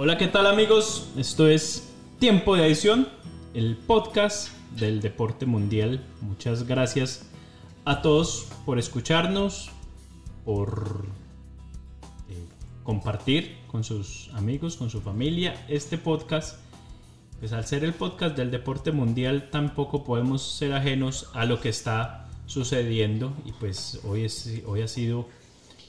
Hola, ¿qué tal amigos? Esto es Tiempo de Adición, el podcast del deporte mundial. Muchas gracias a todos por escucharnos, por eh, compartir con sus amigos, con su familia este podcast. Pues al ser el podcast del deporte mundial tampoco podemos ser ajenos a lo que está sucediendo y pues hoy, es, hoy ha sido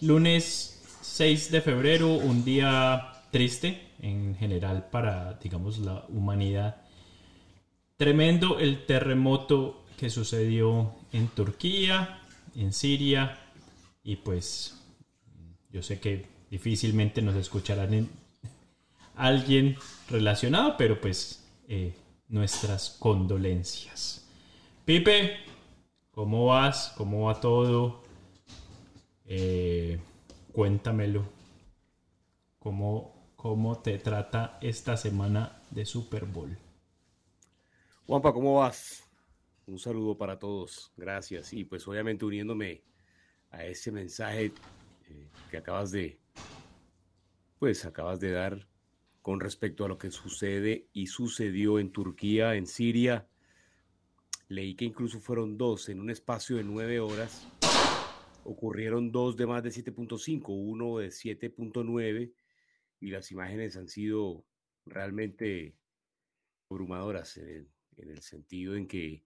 lunes 6 de febrero, un día triste en general para, digamos, la humanidad. Tremendo el terremoto que sucedió en Turquía, en Siria, y pues yo sé que difícilmente nos escucharán en alguien relacionado, pero pues eh, nuestras condolencias. Pipe, ¿cómo vas? ¿Cómo va todo? Eh, cuéntamelo. ¿Cómo, ¿Cómo te trata esta semana de Super Bowl? Juanpa, ¿cómo vas? Un saludo para todos, gracias. Y pues obviamente uniéndome a ese mensaje eh, que acabas de, pues acabas de dar con respecto a lo que sucede y sucedió en Turquía, en Siria. Leí que incluso fueron dos en un espacio de nueve horas. Ocurrieron dos de más de 7.5, uno de 7.9 y las imágenes han sido realmente abrumadoras en el, en el sentido en que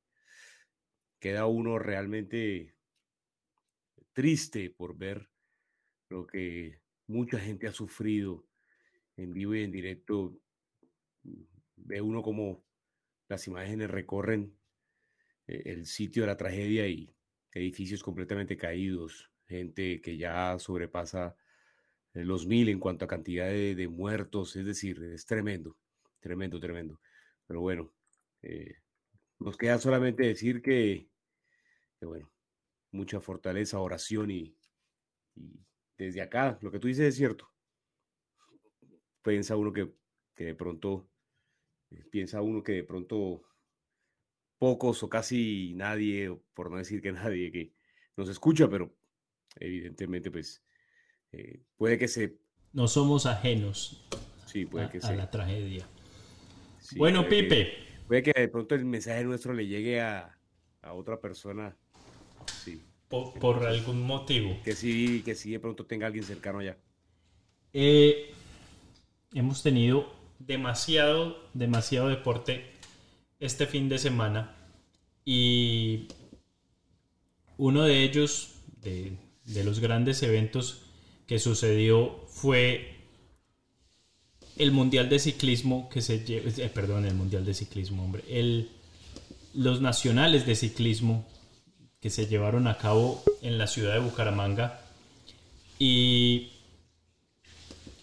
queda uno realmente triste por ver lo que mucha gente ha sufrido en vivo y en directo. Ve uno como las imágenes recorren eh, el sitio de la tragedia y edificios completamente caídos, gente que ya sobrepasa los mil en cuanto a cantidad de, muertos, es decir, es tremendo, tremendo, tremendo. Pero bueno, eh, nos queda solamente decir que, que, bueno, mucha fortaleza, oración y, y, desde acá, lo que tú dices es cierto. Piensa uno que, que de pronto, eh, piensa uno que de pronto pocos o casi nadie, por no decir que nadie, que nos escucha, pero evidentemente pues eh, puede que se... No somos ajenos sí, puede a, que a se, la tragedia. sí, bueno, puede Pipe. Que, puede que de pronto el mensaje nuestro le llegue a, a otra persona. Sí. Por, por, algún motivo. Que sí, que sí de pronto tenga alguien cercano allá. Eh, hemos tenido demasiado, demasiado deporte este fin de semana y uno de ellos, de, de los grandes eventos que sucedió fue el Mundial de Ciclismo que se lleva, eh, perdón, el Mundial de Ciclismo, hombre, el, los nacionales de ciclismo que se llevaron a cabo en la ciudad de Bucaramanga y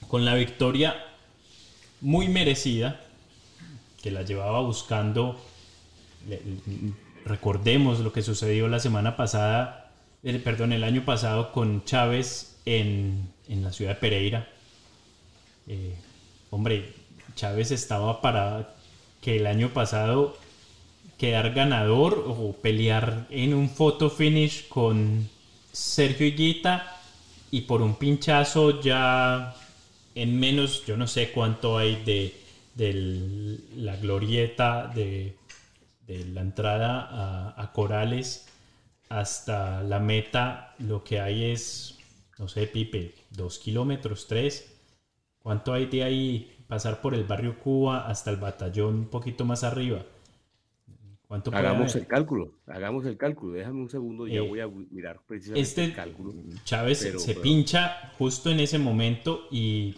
con la victoria muy merecida que la llevaba buscando recordemos lo que sucedió la semana pasada perdón, el año pasado con Chávez en, la ciudad de Pereira. Eh, hombre, Chávez estaba para que el año pasado quedar ganador o pelear en un photo finish con Sergio Higuita y por un pinchazo ya en menos, yo no sé cuánto hay de, de la glorieta de, la entrada a, Corales hasta la meta, lo que hay es, no sé, Pipe, dos kilómetros, tres. ¿Cuánto hay de ahí pasar por el barrio Cuba hasta el batallón un poquito más arriba? ¿Cuánto hagamos el cálculo, hagamos el cálculo. Déjame un segundo, ya eh, voy a mirar precisamente este el cálculo. Chávez se pincha justo en ese momento y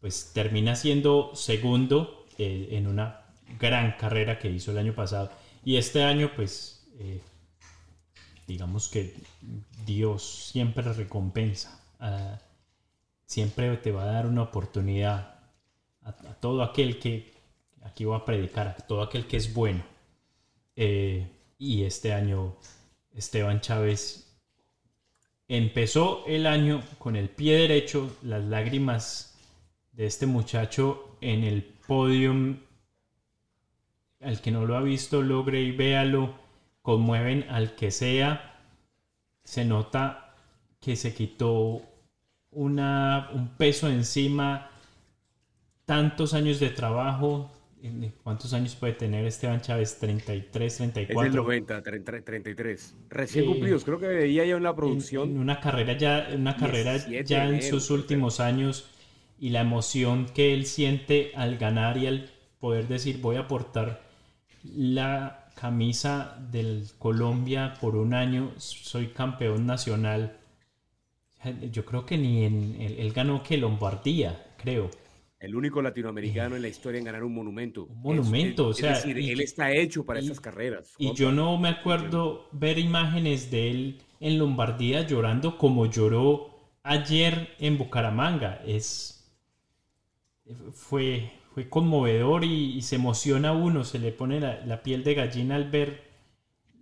pues termina siendo segundo eh, en una gran carrera que hizo el año pasado. Y este año, pues, eh, digamos que Dios siempre recompensa. Ah, siempre te va a dar una oportunidad a, todo aquel que, aquí va a predicar, a todo aquel que es bueno. Eh, y este año Esteban Chávez empezó el año con el pie derecho, las lágrimas de este muchacho en el podium. Al que no lo ha visto, logre y véalo. Conmueven al que sea. Se nota que se quitó una, un peso encima. Tantos años de trabajo. ¿Cuántos años puede tener Esteban Chávez? 33, 34. Es el 90, 33. Recién cumplidos. Creo que veía ya en la producción. En, una carrera ya, una carrera ya en sus últimos años y la emoción que él siente al ganar y al poder decir voy a portar la camisa del Colombia por un año, soy campeón nacional. Yo creo que ni en él, ganó que Lombardía, creo. El único latinoamericano en la historia en ganar un monumento. Un monumento, o sea. decir, él está hecho para esas carreras. Y yo no me acuerdo ver imágenes de él en Lombardía llorando como lloró ayer en Bucaramanga. Es, fue, fue conmovedor y, se emociona uno, se le pone la, piel de gallina al ver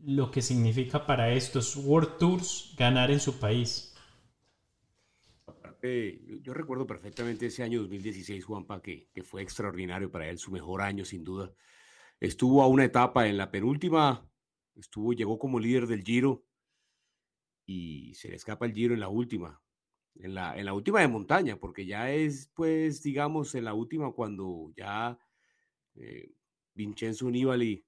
lo que significa para estos World Tours ganar en su país. yo recuerdo perfectamente ese año 2016, Juanpa, que, que fue extraordinario para él, su mejor año sin duda. Estuvo a una etapa en la penúltima, estuvo, llegó como líder del Giro y se le escapa el Giro en la última en la, en la última de montaña, porque ya es, pues, digamos, en la última cuando ya eh, Vincenzo Nibali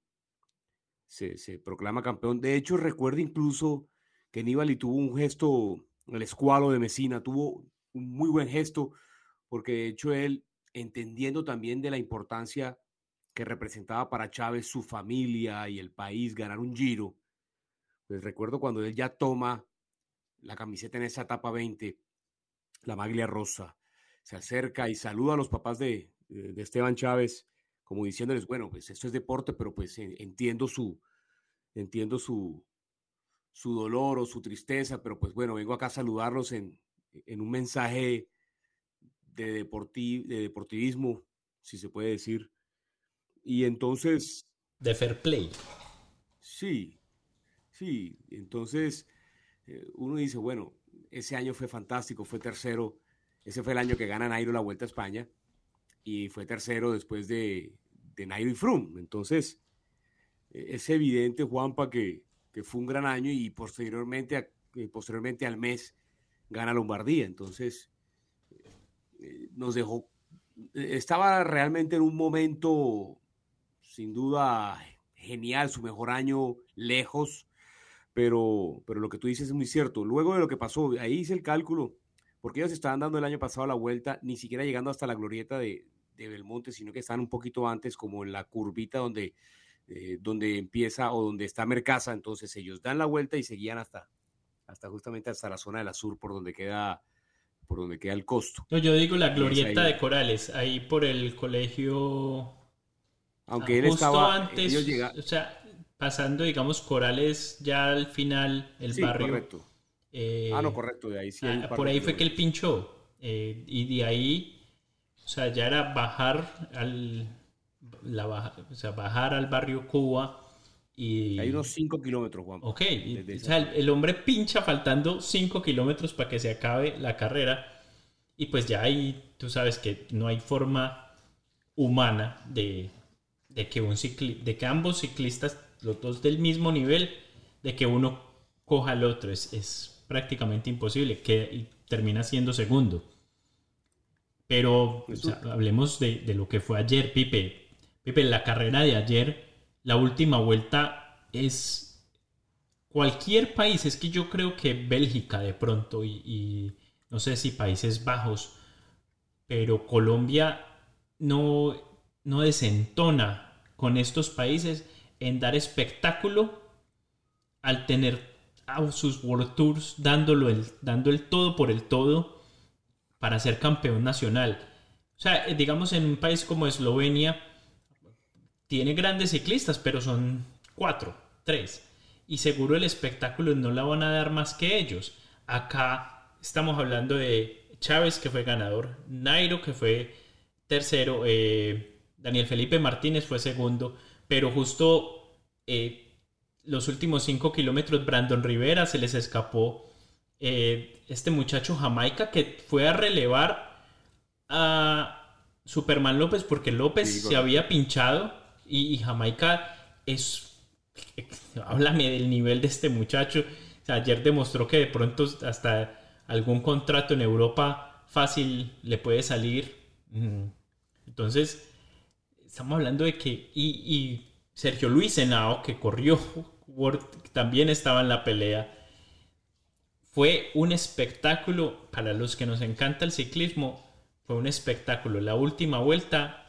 se, se, proclama campeón. De hecho, recuerdo incluso que Nibali tuvo un gesto, el escualo de Mesina, tuvo un muy buen gesto, porque de hecho él, entendiendo también de la importancia que representaba para Chávez su familia y el país ganar un giro, pues recuerdo cuando él ya toma la camiseta en esa etapa 20, la maglia rosa. Se acerca y saluda a los papás de, Esteban Chávez, como diciéndoles, bueno, pues esto es deporte, pero pues entiendo su, entiendo su, su dolor o su tristeza, pero pues bueno, vengo acá a saludarlos en, en un mensaje de, de deportivismo, si se puede decir. Y entonces... De fair play. Sí, sí. Entonces, eh, uno dice, bueno, ese año fue fantástico, fue tercero. Ese fue el año que gana Nairo la Vuelta a España y fue tercero después de, de Nairo y Froome. Entonces, e, es evidente, Juanpa, que, que fue un gran año y posteriormente, eh, posteriormente al mes gana Lombardía. Entonces, eh, nos dejó, estaba realmente en un momento, sin duda, genial, su mejor año lejos pero, pero lo que tú dices es muy cierto. Luego de lo que pasó, ahí hice el cálculo, porque ellos estaban dando el año pasado la vuelta, ni siquiera llegando hasta la glorieta de, de Belmonte, sino que están un poquito antes, como en la curvita donde, eh, donde empieza o donde está Mercasa. Entonces ellos dan la vuelta y seguían hasta, hasta justamente hasta la zona de la sur, por donde queda por donde queda el costo. No, yo digo la glorieta de Corales, ahí por el colegio. Aunque él estaba antes, o sea, pasando, digamos, Corales ya al final, el barrio. Correcto. Eh, ah, no, correcto, de ahí sí. Ah, por ahí fue que él pinchó. Eh, y de ahí, o sea, ya era bajar al, la o sea, bajar al barrio Cuba. Y... Hay unos 5 kilómetros, Juan. Ok, o sea, el, hombre pincha faltando 5 kilómetros para que se acabe la carrera. Y pues ya ahí tú sabes que no hay forma humana de, de que, un cicli de que ambos ciclistas los dos del mismo nivel, de que uno coja al otro. Es, es prácticamente imposible que termina siendo segundo. Pero o sea, hablemos de, de, lo que fue ayer, Pipe. Pipe, la carrera de ayer, la última vuelta es cualquier país. Es que yo creo que Bélgica de pronto y, y no sé si Países Bajos, pero Colombia no, no desentona con estos países en dar espectáculo al tener a sus World Tours dándolo el, dando el todo por el todo para ser campeón nacional. O sea, eh, digamos en un país como Eslovenia, tiene grandes ciclistas, pero son cuatro, tres. Y seguro el espectáculo no la van a dar más que ellos. Acá estamos hablando de Chávez, que fue ganador, Nairo, que fue tercero, eh, Daniel Felipe Martínez fue segundo, pero justo eh, los últimos cinco kilómetros Brandon Rivera se les escapó eh, este muchacho Jamaica que fue a relevar a Superman López porque López se había pinchado y, Jamaica es... Háblame del nivel de este muchacho. ayer demostró que de pronto hasta algún contrato en Europa fácil le puede salir. Entonces, estamos hablando de que... y Sergio Luis Henao, que corrió, también estaba en la pelea. Fue un espectáculo, para los que nos encanta el ciclismo, fue un espectáculo. La última vuelta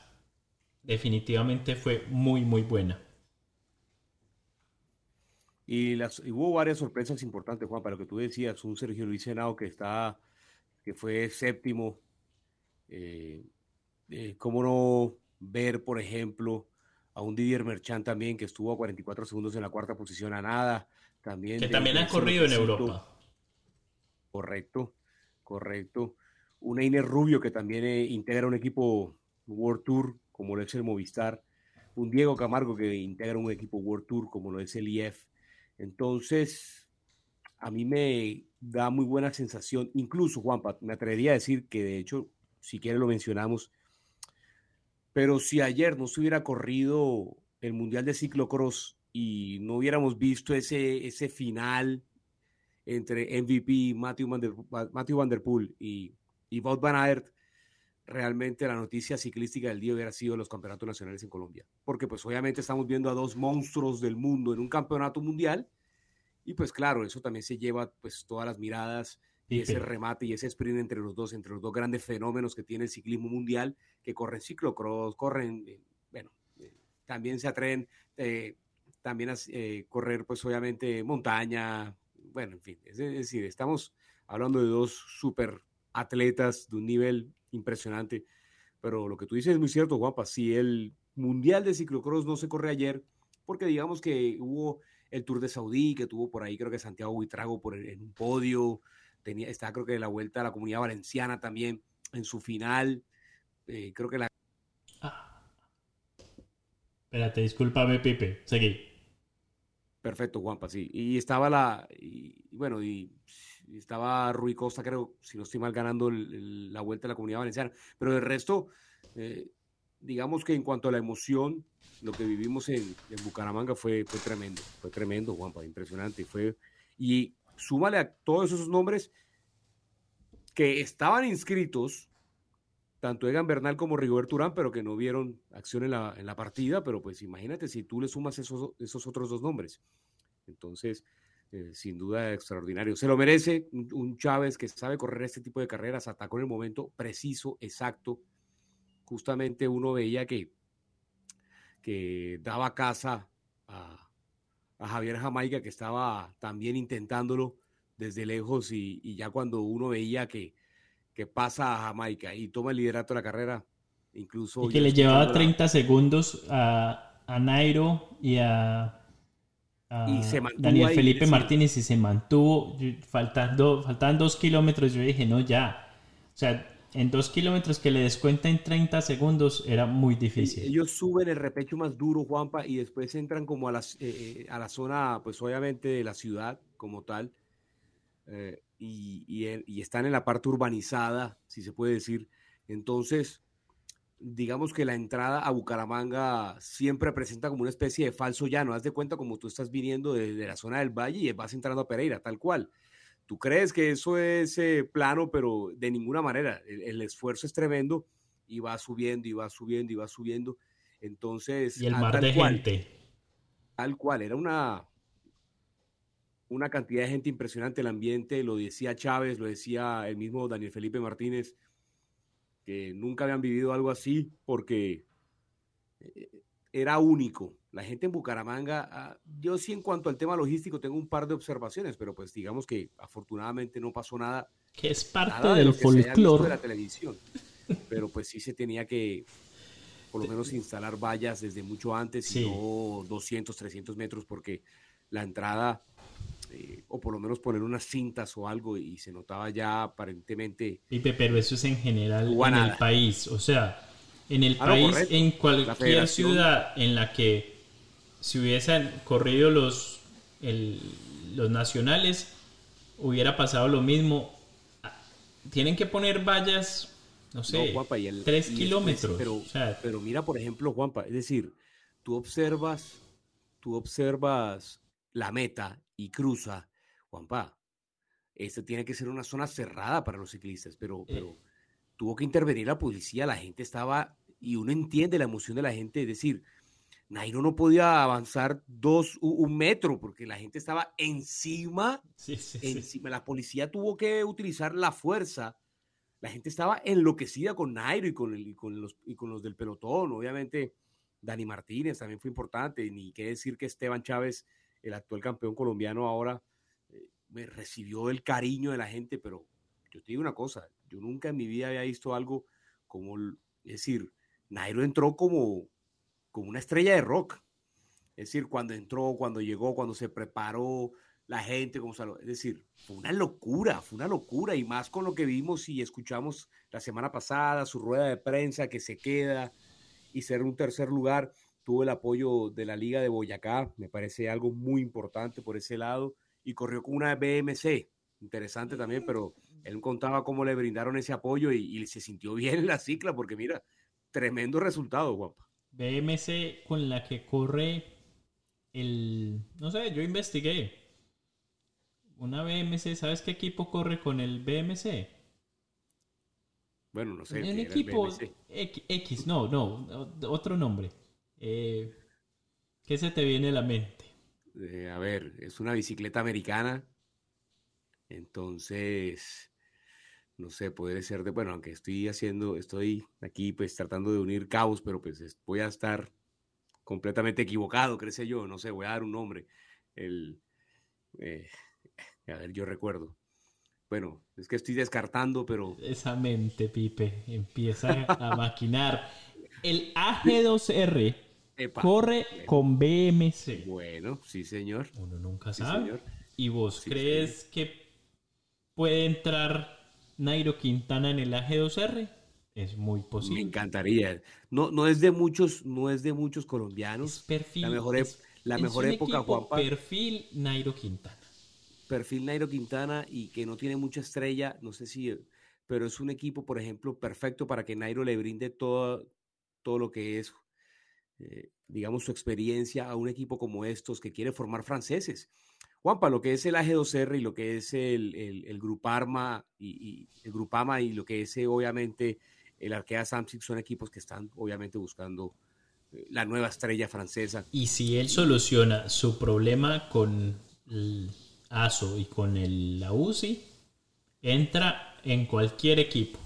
definitivamente fue muy, muy buena. Y, las, hubo varias sorpresas importantes, Juan, para lo que tú decías. Un Sergio Luis Henao que, está, que fue séptimo. Eh, eh, ¿Cómo no ver, por ejemplo, a un Didier Merchant también, que estuvo a 44 segundos en la cuarta posición a nada. También que también ha corrido en Europa. Correcto, correcto. Un Einer Rubio que también eh, integra un equipo World Tour, como lo es el Movistar. Un Diego Camargo que integra un equipo World Tour, como lo es el IF. Entonces, a mí me da muy buena sensación. Incluso, Juanpa, me atrevería a decir que de hecho, si quiere lo mencionamos, pero si ayer no se hubiera corrido el Mundial de Ciclocross y no hubiéramos visto ese, ese final entre MVP, Matthew Van Der, Matthew Van Poel y, y Wout Van Aert, realmente la noticia ciclística del día hubiera sido los campeonatos nacionales en Colombia. Porque pues obviamente estamos viendo a dos monstruos del mundo en un campeonato mundial y pues claro, eso también se lleva pues todas las miradas y ese remate y ese sprint entre los dos, entre los dos grandes fenómenos que tiene el ciclismo mundial, que corren ciclocross, corren, eh, bueno, eh, también se atreven eh, también a correr, pues obviamente, montaña, bueno, en fin, es, decir, estamos hablando de dos super atletas de un nivel impresionante, pero lo que tú dices es muy cierto, Guapa, si el Mundial de Ciclocross no se corre ayer, porque digamos que hubo el Tour de Saudí, que tuvo por ahí, creo que Santiago Buitrago por en un podio, tenía, está creo que la vuelta a la comunidad valenciana también en su final. Eh, creo que la... Ah. Espérate, discúlpame, Pipe. Seguí. Perfecto, Juanpa, sí. Y estaba la... Y, bueno, y, estaba Rui Costa, creo, si no estoy mal, ganando la vuelta a la comunidad valenciana. Pero de resto, eh, digamos que en cuanto a la emoción, lo que vivimos en, en Bucaramanga fue, fue tremendo. Fue tremendo, Juanpa, impresionante. Fue... Y súmale a todos esos nombres que estaban inscritos, tanto Egan Bernal como Rigoberto Urán, pero que no vieron acción en la, en la partida, pero pues imagínate si tú le sumas esos, esos otros dos nombres. Entonces, eh, sin duda extraordinario. Se lo merece un, Chávez que sabe correr este tipo de carreras, atacó en el momento preciso, exacto. Justamente uno veía que, que daba casa a, a Javier Jamaica, que estaba también intentándolo desde lejos y, ya cuando uno veía que, que, pasa a Jamaica y toma el liderato de la carrera, incluso... Y que le llevaba 30 segundos a, a, Nairo y a, Daniel Felipe Martínez y se mantuvo faltando, faltaban dos kilómetros, yo dije, no, ya. O sea, en dos kilómetros que le descuenten 30 segundos era muy difícil. Ellos suben el repecho más duro, Juanpa, y después entran como a, las, eh, eh, a la zona, pues obviamente de la ciudad como tal, eh, y, y, están en la parte urbanizada, si se puede decir. Entonces, digamos que la entrada a Bucaramanga siempre presenta como una especie de falso llano. Haz de cuenta como tú estás viniendo desde la zona del valle y vas entrando a Pereira, tal cual tú crees que eso es eh, plano, pero de ninguna manera. El, el, esfuerzo es tremendo y va subiendo y va subiendo y va subiendo. Entonces, y el mar de cual, gente. Tal cual, era una, una cantidad de gente impresionante el ambiente, lo decía Chávez, lo decía el mismo Daniel Felipe Martínez, que nunca habían vivido algo así porque eh, era único. La gente en Bucaramanga, ah, yo sí en cuanto al tema logístico tengo un par de observaciones, pero pues digamos que afortunadamente no pasó nada. Que es parte del de folclore de la televisión. Pero pues sí se tenía que por lo menos instalar vallas desde mucho antes sí. y no 200, 300 metros porque la entrada eh, o por lo menos poner unas cintas o algo y se notaba ya aparentemente. Pipe, pero eso es en general en el país, o sea, en el ah, país, no, en cualquier ciudad en la que si hubiesen corrido los, el, los nacionales, hubiera pasado lo mismo. Tienen que poner vallas, no sé, no, Juanpa, y el, tres kilómetros. pero, o sea, pero mira, por ejemplo, Juanpa, es decir, tú observas, tú observas la meta y cruza, Juanpa, esta tiene que ser una zona cerrada para los ciclistas, pero, Eh. pero tuvo que intervenir la policía, la gente estaba, y uno entiende la emoción de la gente, es decir, Nairo no podía avanzar dos, un metro, porque la gente estaba encima, sí, sí, sí. encima, la policía tuvo que utilizar la fuerza, la gente estaba enloquecida con Nairo y con, el- y con, los, y con los del pelotón, obviamente Dani Martínez también fue importante, ni qué decir que Esteban Chávez, el actual campeón colombiano ahora, eh, me recibió el cariño de la gente, pero yo te digo una cosa, yo nunca en mi vida había visto algo como, es decir, Nairo entró como, como una estrella de rock, es decir, cuando entró, cuando llegó, cuando se preparó, la gente, como salud, es decir, fue una locura, fue una locura, y más con lo que vimos y escuchamos la semana pasada, su rueda de prensa que se queda y ser un tercer lugar, tuvo el apoyo de la Liga de Boyacá, me parece algo muy importante por ese lado, y corrió con una BMC, interesante también, pero él contaba cómo le brindaron ese apoyo y, y se sintió bien en la cicla, porque mira, tremendo resultado, guapa. BMC con la que corre el... No sé, yo investigué. Una BMC, ¿sabes qué equipo corre con el BMC? Bueno, no sé. un equipo. X, X, no, no, otro nombre. Eh, ¿Qué se te viene a la mente? Eh, a ver, es una bicicleta americana. Entonces, no sé, puede ser de, bueno, aunque estoy haciendo, estoy aquí pues tratando de unir cabos, pero pues es- voy a estar completamente equivocado, creo yo, no sé, voy a dar un nombre. El, eh, a ver, yo recuerdo. Bueno, es que estoy descartando, pero Esa mente, Pipe, empieza a maquinar. El AG2R epa, corre con BMC. bueno, sí señor. Uno nunca Sí, sabe. señor. ¿Y vos Sí, crees que puede entrar Nairo Quintana en el AG2R? Es muy Me posible. encantaría. No, no es de muchos, no es de muchos Es colombianos. perfil. La mejor, es- la es mejor época, Juanpa. Perfil Nairo Quintana. perfil Nairo Quintana y que no tiene mucha estrella, no sé si, pero es un equipo, por ejemplo, perfecto para que Nairo le brinde todo, todo lo que es, eh, digamos, su experiencia a un equipo como estos que quiere formar franceses. Juanpa, lo que es el AG2R y lo que es el, el, el Gruparma y, y el Grupama y lo que es eh, obviamente el Arkea Samsic son equipos que están obviamente buscando eh, la nueva estrella francesa. Y si él soluciona su problema con el ASO y con el, la UCI, entra en cualquier equipo.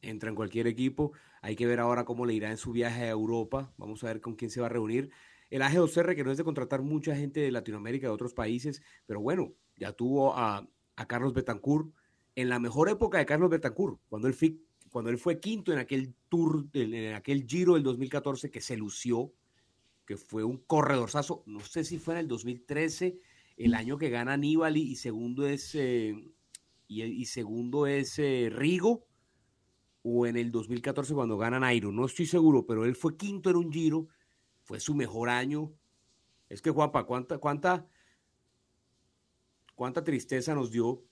entra en cualquier equipo. Hay que ver ahora cómo le irá en su viaje a Europa. Vamos a ver con quién se va a reunir. El AG2R, que no es de contratar mucha gente de Latinoamérica, de otros países, pero bueno, ya tuvo a, Carlos Betancourt en la mejor época de Carlos Betancourt, cuando él, fue, quinto en aquel tour, en aquel giro del 2014 que se lució, que fue un corredorzazo. No sé si fue en el 2013, el año que gana Nibali y segundo es, eh, y, y segundo es eh, Rigo o en el 2014 cuando gana Nairo, no estoy seguro, pero él fue quinto en un giro, fue su mejor año. Es que Juanpa, cuánta, cuánta, cuánta tristeza nos dio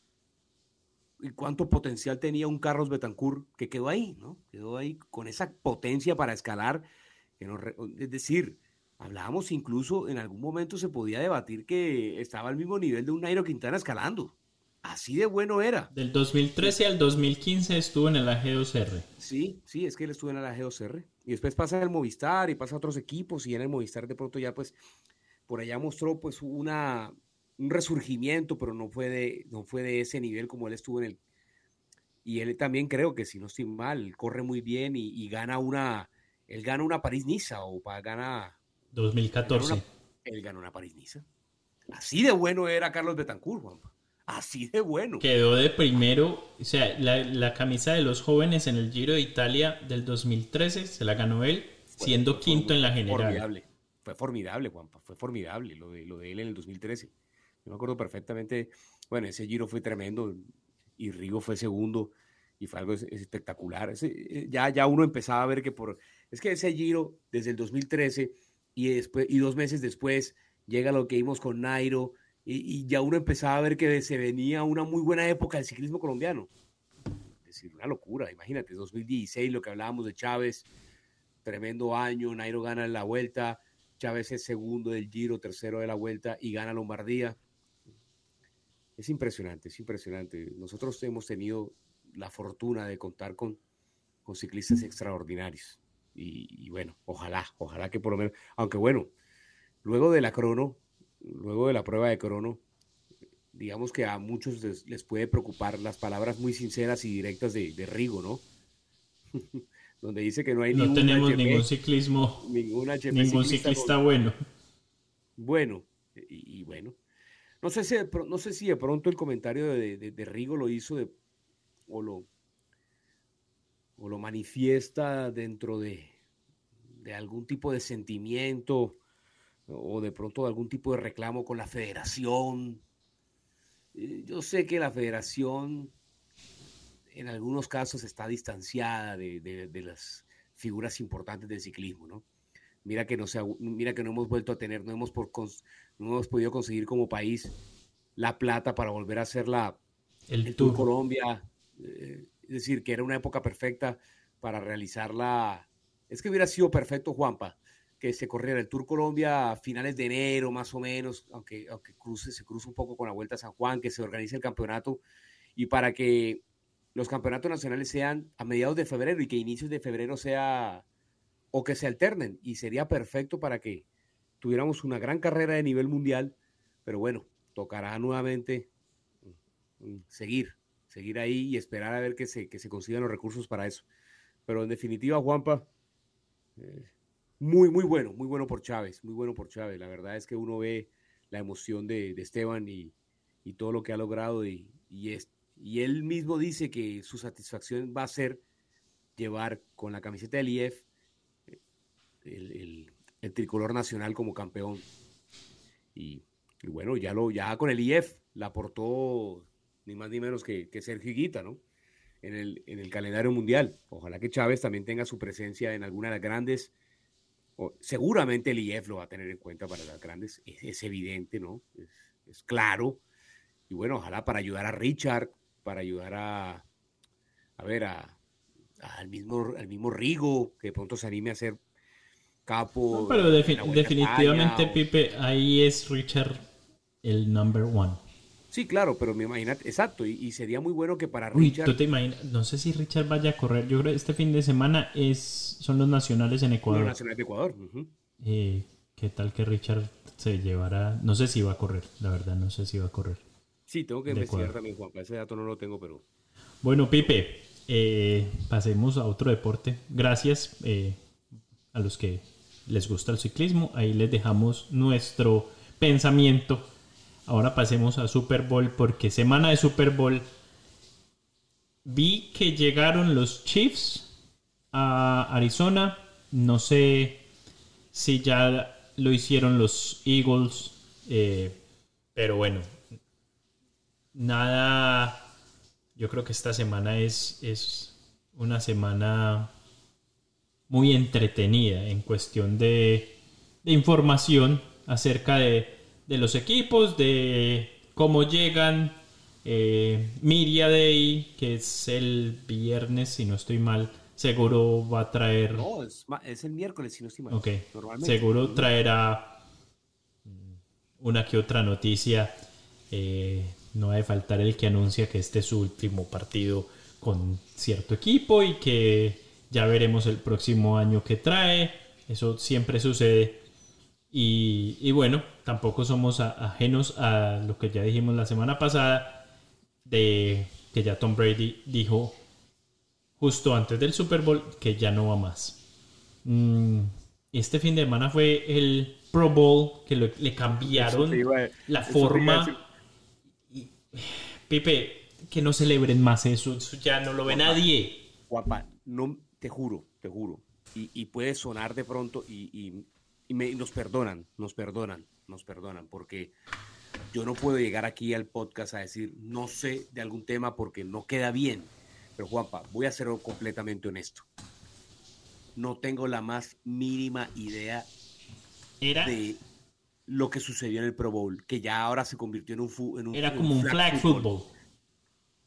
y cuánto potencial tenía un Carlos Betancourt que quedó ahí, ¿no? Quedó ahí con esa potencia para escalar. Que nos es decir, hablábamos incluso en algún momento se podía debatir que estaba al mismo nivel de un Nairo Quintana escalando. Así de bueno era. Del 2013 al 2015 estuvo en el AG2R. Sí, sí, es que él estuvo en el AG2R. Y después pasa el Movistar y pasa a otros equipos y en el Movistar de pronto ya pues por allá mostró pues una, un resurgimiento, pero no fue, de, no fue de ese nivel como él estuvo en el... Y él también creo que si no estoy mal, corre muy bien y, gana una... Él gana una París-Niza o gana... 2014. Él ganó una, París-Niza. Así de bueno era Carlos Betancourt, Juanpa. Así de bueno. Quedó de primero, o sea, la, camisa de los jóvenes en el Giro de Italia del 2013 se la ganó él, siendo quinto en la general. Formidable. Fue formidable, Juanpa, fue formidable lo de, lo de él en el 2013. Yo me acuerdo perfectamente, bueno, ese Giro fue tremendo y Rigo fue segundo y fue algo espectacular. Eh, ya, ya uno empezaba a ver que por... Es que ese Giro desde el 2013 y, después, y dos meses después llega lo que vimos con Nairo y, ya uno empezaba a ver que se venía una muy buena época del ciclismo colombiano. Es decir, una locura, imagínate, 2016, lo que hablábamos de Chávez, tremendo año, Nairo gana la vuelta, Chávez es segundo del Giro, tercero de la vuelta y gana Lombardía. Es impresionante, es impresionante. Nosotros hemos tenido la fortuna de contar con, con ciclistas extraordinarios. Y, y, bueno, ojalá, ojalá que por lo menos, aunque bueno, luego de la crono, luego de la prueba de crono, digamos que a muchos les, puede preocupar las palabras muy sinceras y directas de, Rigo, ¿no? Donde dice que no hay no tenemos ningún ciclismo, ningún ciclista, bueno. Bueno, y, bueno. No sé, si de, no sé si de pronto el comentario de, Rigo lo hizo de, o, lo, o lo manifiesta dentro de, de algún tipo de sentimiento o de pronto algún tipo de reclamo con la federación. Eh, yo sé que la federación en algunos casos está distanciada de, las figuras importantes del ciclismo, ¿no? Mira que no, se, mira que no hemos vuelto a tener, no hemos, por, no hemos podido conseguir como país la plata para volver a hacer la, el, Tour. Colombia. Eh, es decir, que era una época perfecta para realizarla. Es que hubiera sido perfecto, Juanpa, que se corriera el Tour Colombia a finales de enero, más o menos, aunque, aunque cruce, se cruce un poco con la Vuelta a San Juan, que se organice el campeonato, y para que los campeonatos nacionales sean a mediados de febrero y que inicios de febrero sea, o que se alternen, y sería perfecto para que tuviéramos una gran carrera de nivel mundial, pero bueno, tocará nuevamente mm, seguir, seguir ahí y esperar a ver que se, que se consigan los recursos para eso. Pero en definitiva, Juanpa, eh, muy, muy bueno, muy bueno por Chávez, muy bueno por Chávez. La verdad es que uno ve la emoción de, Esteban y, todo lo que ha logrado y, él mismo dice que su satisfacción va a ser llevar con la camiseta del IEF el, tricolor nacional como campeón. Y, bueno, ya, lo, ya con el IEF la aportó ni más ni menos que, Sergio Higuita, ¿no? En el calendario mundial. Ojalá que Chávez también tenga su presencia en alguna de las grandes seguramente el IEF lo va a tener en cuenta para las grandes, es, evidente, ¿no? Es, claro. Y bueno, ojalá para ayudar a Richard, para ayudar a, a ver, a, al, mismo, al mismo Rigo, que de pronto se anime a ser capo. pero definitivamente, Pipe, ahí es Richard el number one. Sí, claro, pero me imagino, exacto, y, sería muy bueno que para Richard... ¿tú te imaginas? No sé si Richard vaya a correr, yo creo que este fin de semana es son los nacionales en Ecuador. Los nacionales de Ecuador. Eh, ¿Qué tal que Richard se llevará? No sé si va a correr, la verdad, no sé si va a correr. Sí, tengo que investigar también, Juan, ese dato no lo tengo, pero... Bueno, Pipe, eh, pasemos a otro deporte. Gracias eh, a los que les gusta el ciclismo, ahí les dejamos nuestro pensamiento Ahora pasemos a Super Bowl porque semana de Super Bowl vi que llegaron los Chiefs a Arizona. No sé si ya lo hicieron los Eagles. Eh, pero bueno, nada. Yo creo que esta semana es, es una semana muy entretenida en cuestión de, de información acerca de de los equipos, de cómo llegan. Eh, Miria Day, que es el viernes, si no estoy mal, seguro va a traer. No, es, el miércoles, si no estoy mal. Ok, seguro traerá una que otra noticia eh, no ha de faltar el que anuncia que este es su último partido con cierto equipo y que ya veremos el próximo año que trae. Eso siempre sucede. Y, y bueno, tampoco somos a- ajenos a lo que ya dijimos la semana pasada de que ya Tom Brady dijo justo antes del Super Bowl que ya no va más. Mm, este fin de semana fue el Pro Bowl que lo- le cambiaron iba la forma. decir. Pipe, que no celebren más eso, eso ya no lo ve nadie. Guapa, no, te juro, te juro. Y, y puede sonar de pronto y, y- y me- nos perdonan, nos perdonan, nos perdonan, porque yo no puedo llegar aquí al podcast a decir no sé de algún tema porque no queda bien. Pero Juanpa, voy a ser completamente honesto. No tengo la más mínima idea Era, de lo que sucedió en el Pro Bowl, que ya ahora se convirtió en un, en un era como un flag football.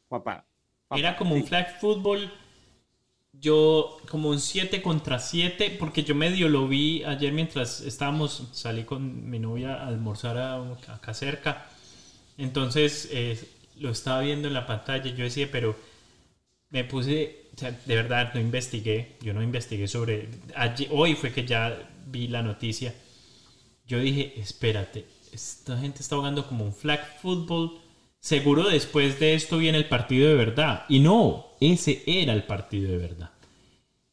Juanpa, Era como un flag football. Yo, como un 7 contra 7, porque yo medio lo vi ayer mientras estábamos, salí con mi novia a almorzar a- acá cerca. Entonces, eh, lo estaba viendo en la pantalla. Yo decía, pero me puse, de verdad, no investigué. Yo no investigué sobre. hoy fue que ya vi la noticia. Yo dije, espérate, esta gente está jugando como un flag football. Seguro después de esto viene el partido de verdad. Y no, ese era el partido de verdad.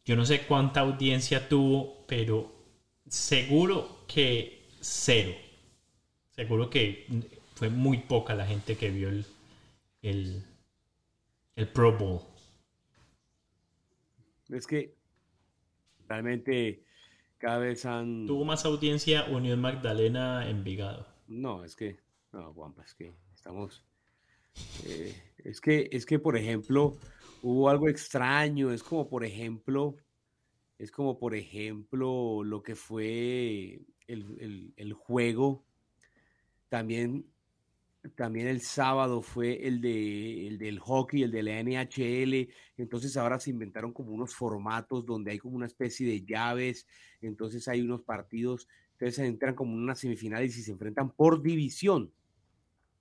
Yo no sé cuánta audiencia tuvo, pero seguro que cero. Seguro que fue muy poca la gente que vio el, el, el Pro Bowl. Es que realmente cada vez han... Tuvo más audiencia Unión Magdalena Envigado. No, es que, no, Juanpa, es que estamos... eh, es que, es que, por ejemplo, hubo algo extraño, es como, por ejemplo, es como, por ejemplo, lo que fue el, el- juego, también, también el sábado fue el, de, el del hockey, el de la NHL, entonces ahora se inventaron como unos formatos donde hay como una especie de llaves, entonces hay unos partidos. Entonces entran como en una semifinal y se enfrentan por división,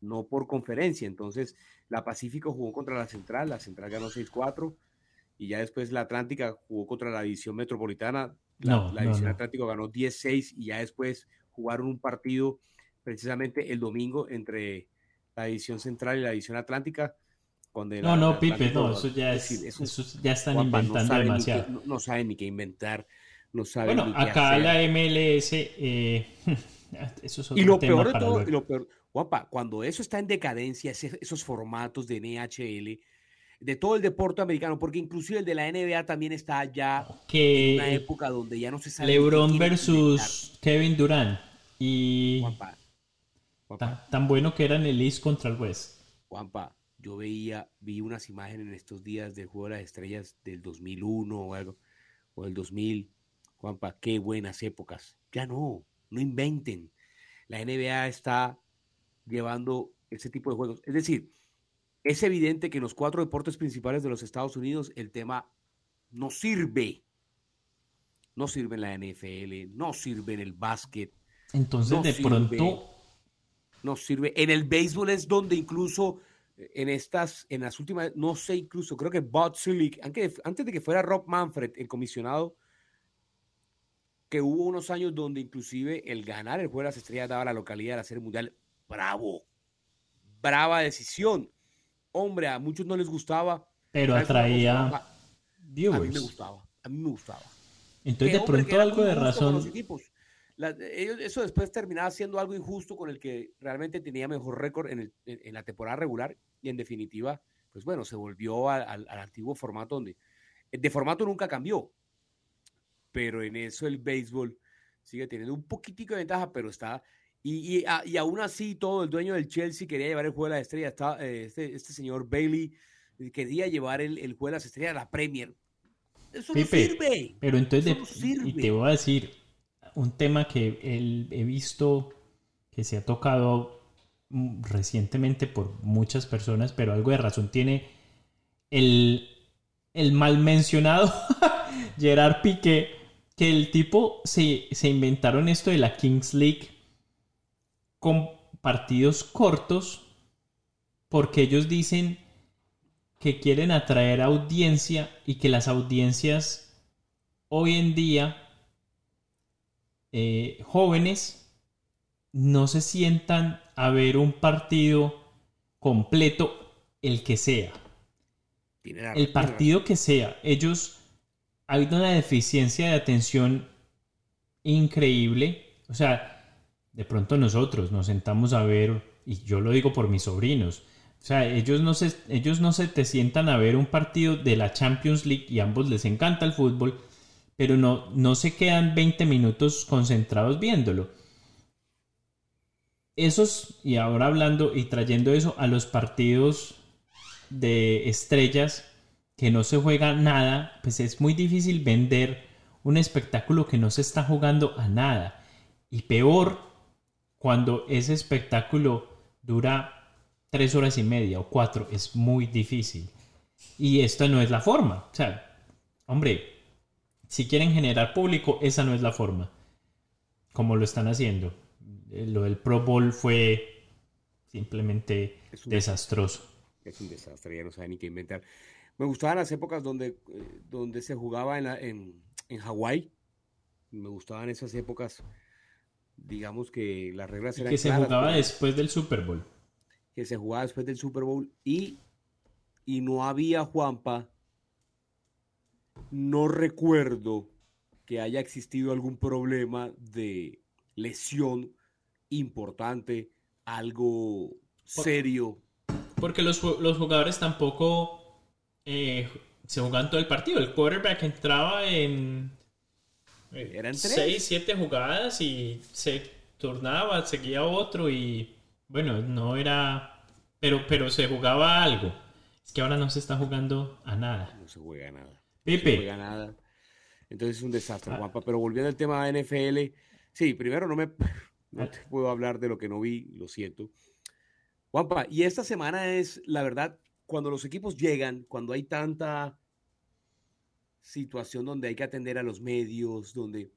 no por conferencia. Entonces la Pacífico jugó contra la Central, la Central ganó 6-4 y ya después la Atlántica jugó contra la División Metropolitana, la, No, la no, División no. Atlántico ganó 10-6 y ya después jugaron un partido precisamente el domingo entre la División Central y la División Atlántica. donde No, la- no, la Pipe, no, eso ya es, eso- eso ya están inventando saben demasiado. qué- no, saben ni qué inventar, no saben Bueno, ni qué acá hacer. la MLS, eh, eso es otro Y lo tema peor de todo, lo peor, guapa, cuando eso está en decadencia, esos formatos de NHL, de todo el deporte americano, porque inclusive el de la NBA también está ya que en una época donde ya no se sabe. LeBron versus Kevin Durant y. Juanpa, Juanpa, tan, tan bueno que eran el East contra el West. Juanpa, yo veía, vi unas imágenes en estos días del Juego de las Estrellas del 2001 o algo, o del 2000. Juanpa, qué buenas épocas. Ya no, no inventen. La NBA está llevando ese tipo de juegos. Es decir, es evidente que en los cuatro deportes principales de los Estados Unidos el tema no sirve. No sirve en la NFL, no sirve en el básquet, Entonces No de sirve. pronto no sirve. En el béisbol es donde incluso eh, en estas, en las últimas, no sé, incluso creo que Bud Selig, antes, antes de que fuera Rob Manfred, el comisionado, que hubo unos años donde inclusive el ganar el juego de las estrellas daba la localidad de la serie mundial. Bravo, brava decisión. Hombre, a muchos no les gustaba. pero ¿Sabes una cosa, atraía? A mí me gustaba, a mí me gustaba. Entonces de pronto algo de razón. La- eso después terminaba siendo algo injusto con el que realmente tenía mejor récord en, el- en- la temporada regular y en definitiva, pues bueno, se volvió al- al antiguo formato donde de formato nunca cambió, pero en eso el béisbol sigue teniendo un poquitico de ventaja, pero está y, y, a- y aún así todo el dueño del Chelsea quería llevar el juego de las estrellas, está, eh, este, este señor Bailey eh, quería llevar el, el juego de las estrellas a la Premier. Eso no Pipe, sirve. Pero entonces, Eso no de- y sirve. te voy a decir un tema que el- he visto que se ha tocado recientemente por muchas personas, pero algo de razón tiene el, el mal mencionado Gerard Piqué, que el tipo se, se inventaron esto de la Kings League con partidos cortos porque ellos dicen que quieren atraer audiencia y que las audiencias hoy en día eh, jóvenes no se sientan a ver un partido completo, el que sea. El partido que sea. Ellos, ha habido una deficiencia de atención increíble. O sea, de pronto nosotros nos sentamos a ver, y yo lo digo por mis sobrinos, o sea, ellos no se, ellos no se te sientan a ver un partido de la Champions League y ambos les encanta el fútbol, pero no, no se quedan 20 minutos concentrados viéndolo. Esos, y ahora hablando y trayendo eso a los partidos de estrellas que no se juega nada, pues es muy difícil vender un espectáculo que no se está jugando a nada. Y peor cuando ese espectáculo dura tres horas y media o cuatro, es muy difícil. Y esta no es la forma. O sea, hombre, si quieren generar público, esa no es la forma. Como lo están haciendo. Eh, lo del Pro Bowl fue simplemente desastroso. Es un desastre, ya no saben ni qué inventar. Me gustaban las épocas donde, eh, donde se jugaba en, en, en Hawái. Me gustaban esas épocas. Digamos que las reglas eran. Que se jugaba después del Super Bowl. Que se jugaba después del Super Bowl. Y, y no había Juanpa no recuerdo que haya existido algún problema de lesión importante, algo serio. Porque los, jugadores tampoco eh, se jugaban todo el partido. El quarterback entraba en eh, Eran 6, 7 jugadas y se turnaba, seguía otro y bueno, no era... Pero, pero se jugaba algo. Es que ahora no se está jugando a nada. No se juega a nada. Pipe. nada. Entonces es un desastre, ah. Juanpa. Pero volviendo al tema de NFL, sí, primero no me no te puedo hablar de lo que no vi, lo siento. Juanpa, y esta semana es, la verdad, cuando los equipos llegan, cuando hay tanta situación donde hay que atender a los medios, donde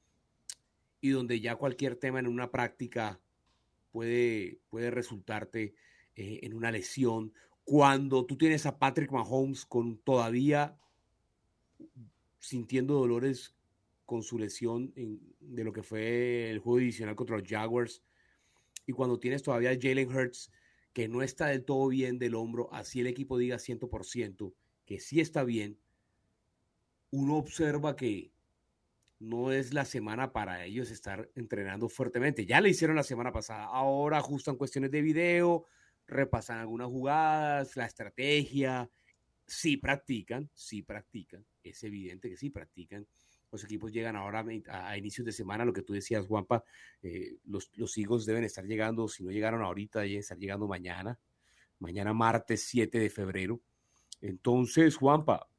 y donde ya cualquier tema en una práctica puede, puede resultarte eh, en una lesión. Cuando tú tienes a Patrick Mahomes con todavía sintiendo dolores con su lesión de lo que fue el juego divisional contra los Jaguars. Y cuando tienes todavía a Jalen Hurts, que no está del todo bien del hombro, así el equipo diga 100% que sí está bien, uno observa que no es la semana para ellos estar entrenando fuertemente. Ya le hicieron la semana pasada. Ahora ajustan cuestiones de video, repasan algunas jugadas, la estrategia, sí practican, sí practican, es evidente que sí practican. Los equipos llegan ahora a, inicios de semana, lo que tú decías, Juanpa, eh, los, los deben estar llegando, si no llegaron ahorita, deben estar llegando mañana, mañana martes 7 de febrero. Entonces, Juanpa,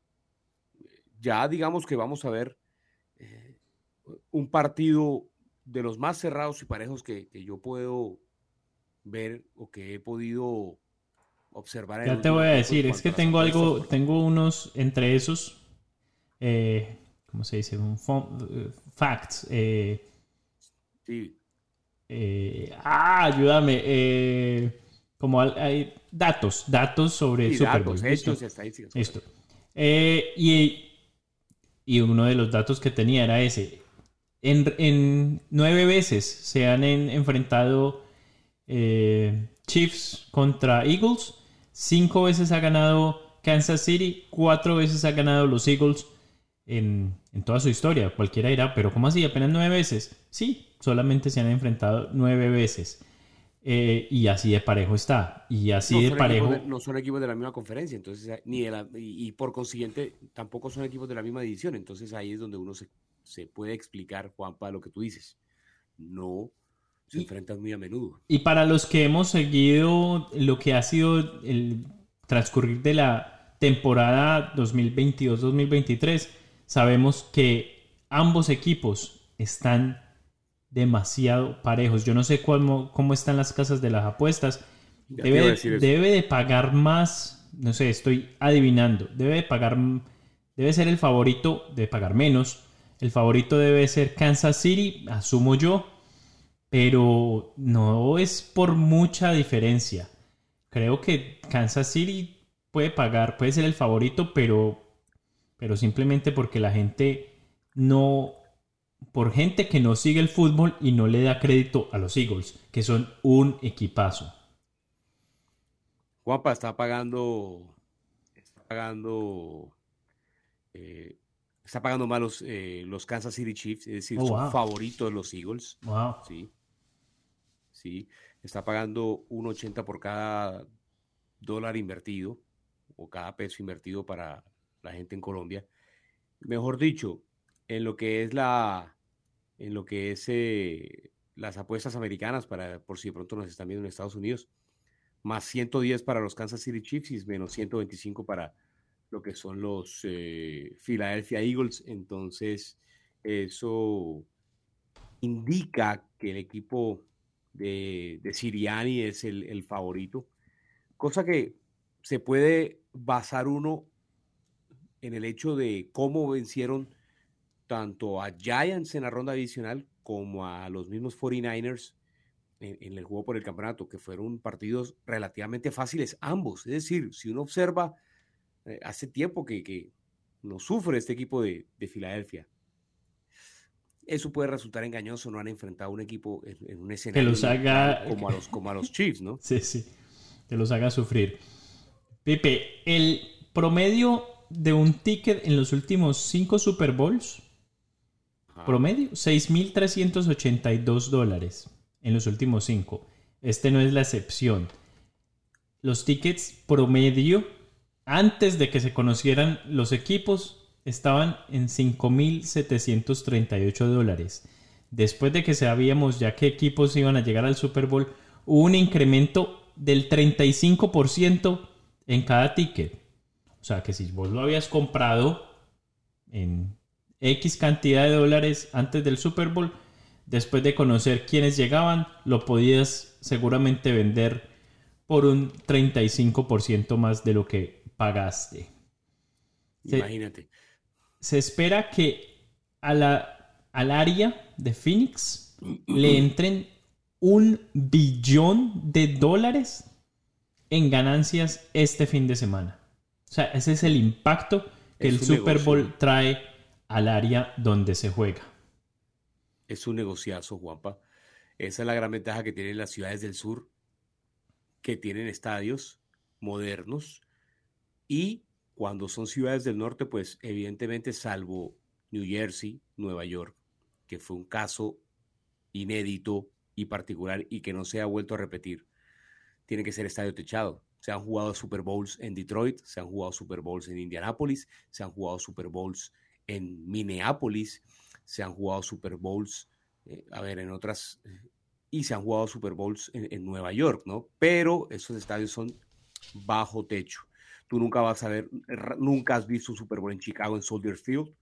ya digamos que vamos a ver eh, un partido de los más cerrados y parejos que, que yo puedo ver o que he podido observar. Ya te voy a decir, es que tengo algo, tengo unos entre esos, eh, ¿cómo se dice? Un eh, facts. Eh, sí. Eh, ah, ayúdame. Eh, como hay datos, datos sobre Super Bowl. Datos, estadísticas. Esto. y, y uno de los datos que tenía era ese. En, en nueve veces se han enfrentado Chiefs contra Eagles Cinco veces ha ganado Kansas City, cuatro veces ha ganado los Eagles en, toda su historia. Cualquiera dirá, pero ¿cómo así? ¿Apenas nueve veces? Sí, solamente se han enfrentado nueve veces. Eh, y así de parejo está. Y así de parejo. no son equipos de la misma conferencia, entonces, eh, ni y, por consiguiente, tampoco son equipos de la misma división. Entonces ahí es donde uno se, se puede explicar, Juanpa, lo que tú dices. No se enfrentan muy a menudo. Y para los que hemos seguido lo que ha sido el transcurrir de la temporada 2022-2023, sabemos que ambos equipos están demasiado parejos. Yo no sé cómo, cómo están las casas de las apuestas. Debe, debe de pagar más, no sé, estoy adivinando. Debe de pagar, debe ser el favorito, de pagar menos. El favorito debe ser Kansas City, asumo yo pero no es por mucha diferencia. creo que Kansas City puede pagar, puede ser el favorito, pero, pero simplemente porque la gente no, por gente que no sigue el fútbol y no le da crédito a los Eagles, que son un equipazo. Juanpa está pagando, está pagando, eh, está pagando mal los, eh, los Kansas City Chiefs, es decir, Oh, son wow. favoritos de los Eagles. Wow. Sí, sí, está pagando 1.80 por cada dólar invertido o cada peso invertido para la gente en Colombia. Mejor dicho, en lo que es la, en lo que es eh, las apuestas americanas para por si de pronto nos están viendo en Estados Unidos, más 110 para los Kansas City Chiefs y menos 125 para lo que son los eh, Philadelphia Eagles. Entonces, eso indica que el equipo de, de Siriani es el, el favorito, cosa que se puede basar uno en el hecho de cómo vencieron tanto a Giants en la ronda adicional como a los mismos 49ers en, en, el juego por el campeonato, que fueron partidos relativamente fáciles ambos. Es decir, si uno observa, eh, hace tiempo que, que, no sufre este equipo de, de, Filadelfia. Eso puede resultar engañoso, no han enfrentado a un equipo en, en un escenario que los haga... como, a los, como a los Chiefs, ¿no? Sí, sí, que los haga sufrir. Pepe, el promedio de un ticket en los últimos cinco Super Bowls, Ajá. promedio, 6.382 dólares en los últimos cinco. Este no es la excepción. Los tickets promedio, antes de que se conocieran los equipos, estaban en 5.738 dólares. Después de que sabíamos ya qué equipos iban a llegar al Super Bowl, hubo un incremento del 35% en cada ticket. O sea que si vos lo habías comprado en X cantidad de dólares antes del Super Bowl, después de conocer quiénes llegaban, lo podías seguramente vender por un 35% más de lo que pagaste. Imagínate. Se, se espera que a la, al área de Phoenix le entren un billón de dólares en ganancias este fin de semana. O sea, ese es el impacto que es el Super negocio. Bowl trae al área donde se juega. Es un negociazo, Juanpa. Esa es la gran ventaja que tienen las ciudades del sur, que tienen estadios modernos y cuando son ciudades del norte, pues evidentemente salvo New Jersey, Nueva York, que fue un caso inédito y particular y que no se ha vuelto a repetir, tiene que ser estadio techado. Se han jugado Super Bowls en Detroit, se han jugado Super Bowls en Indianapolis, se han jugado Super Bowls en Minneapolis, se han jugado Super Bowls, eh, a ver, en otras, y se han jugado Super Bowls en, en, Nueva York, ¿no? Pero esos estadios son bajo techo. Tú nunca vas a ver, nunca has visto un Super Bowl en Chicago, en Soldier Field,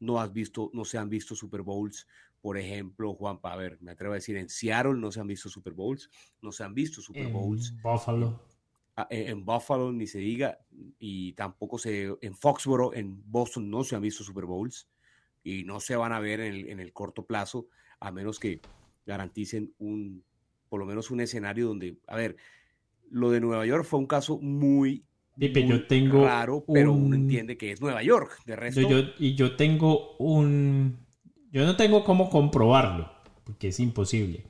no has visto, no se han visto Super Bowls, por ejemplo, Juan, a ver, me atrevo a decir, en Seattle no se han visto Super Bowls, no se han visto Super Bowls. En Buffalo. En, en, Buffalo ni se diga, y tampoco se, en Foxborough, en Boston no se han visto Super Bowls, y no se van a ver en el, en el corto plazo, a menos que garanticen un, por lo menos un escenario donde, a ver, lo de Nueva York fue un caso muy, yo tengo raro, pero un... uno entiende que es Nueva York. De resto, yo, yo, y yo tengo un, yo no tengo cómo comprobarlo, porque es imposible.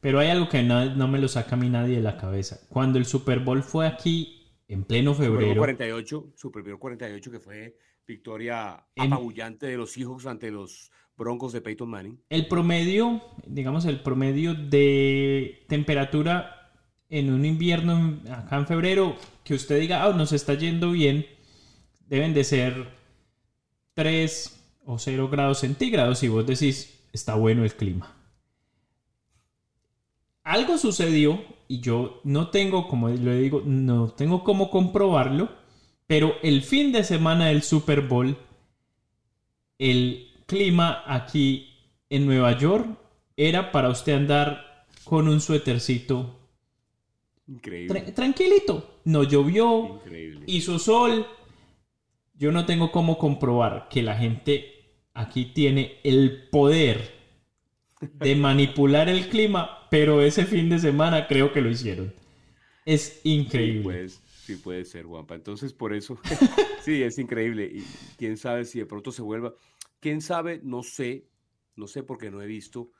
Pero hay algo que no, no, me lo saca a mí nadie de la cabeza. Cuando el Super Bowl fue aquí en pleno febrero. Super Bowl 48, Super Bowl 48, que fue victoria en, apabullante de los Seahawks ante los Broncos de Peyton Manning. El promedio, digamos, el promedio de temperatura en un invierno acá en febrero, que usted diga, ah, nos está yendo bien, deben de ser 3 o 0 grados centígrados y vos decís, está bueno el clima. Algo sucedió y yo no tengo, como le digo, no tengo cómo comprobarlo, pero el fin de semana del Super Bowl, el clima aquí en Nueva York era para usted andar con un suétercito Increíble. Tra tranquilito. No llovió, Increíble. hizo sol. Yo no tengo cómo comprobar que la gente aquí tiene el poder de manipular el clima, pero ese fin de semana creo que lo hicieron. Es increíble. Sí, pues, sí puede ser, Juanpa. Entonces, por eso, sí, es increíble. Y quién sabe si de pronto se vuelva. Quién sabe, no sé, no sé porque no he visto.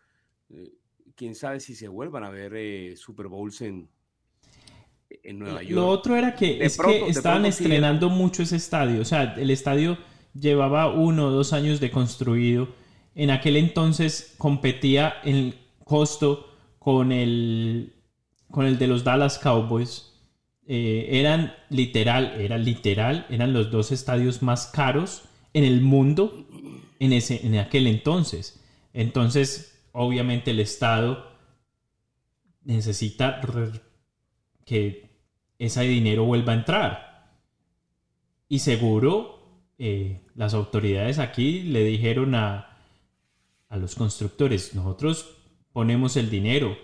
Eh, quién sabe si se vuelvan a ver eh, Super Bowls en, en Nueva York. Lo otro era que, De es pronto- que estaban pronto sí estrenando mucho ese estadio. O sea, el estadio llevaba uno o dos años de construido. En aquel entonces competía en costo con el, con el de los Dallas Cowboys. Eh, eran literal, era literal, eran los dos estadios más caros en el mundo en, ese, en aquel entonces. Entonces, obviamente el Estado necesita que ese dinero vuelva a entrar. Y seguro eh, las autoridades aquí le dijeron a, a los constructores, nosotros ponemos el dinero,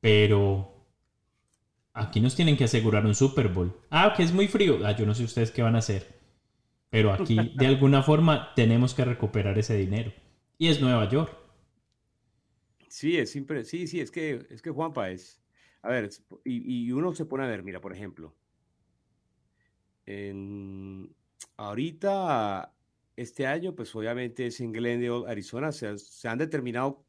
pero aquí nos tienen que asegurar un Super Bowl. Ah, que es muy frío. Ah, yo no sé ustedes qué van a hacer. Pero aquí, de alguna forma, tenemos que recuperar ese dinero. Y es Nueva York. Sí, es impre- sí, sí, es que, es que Juanpa es, a ver, y, y uno se pone a ver, mira, por ejemplo, en, ahorita, este año, pues obviamente es en Glendale, Arizona, se, han- determinado,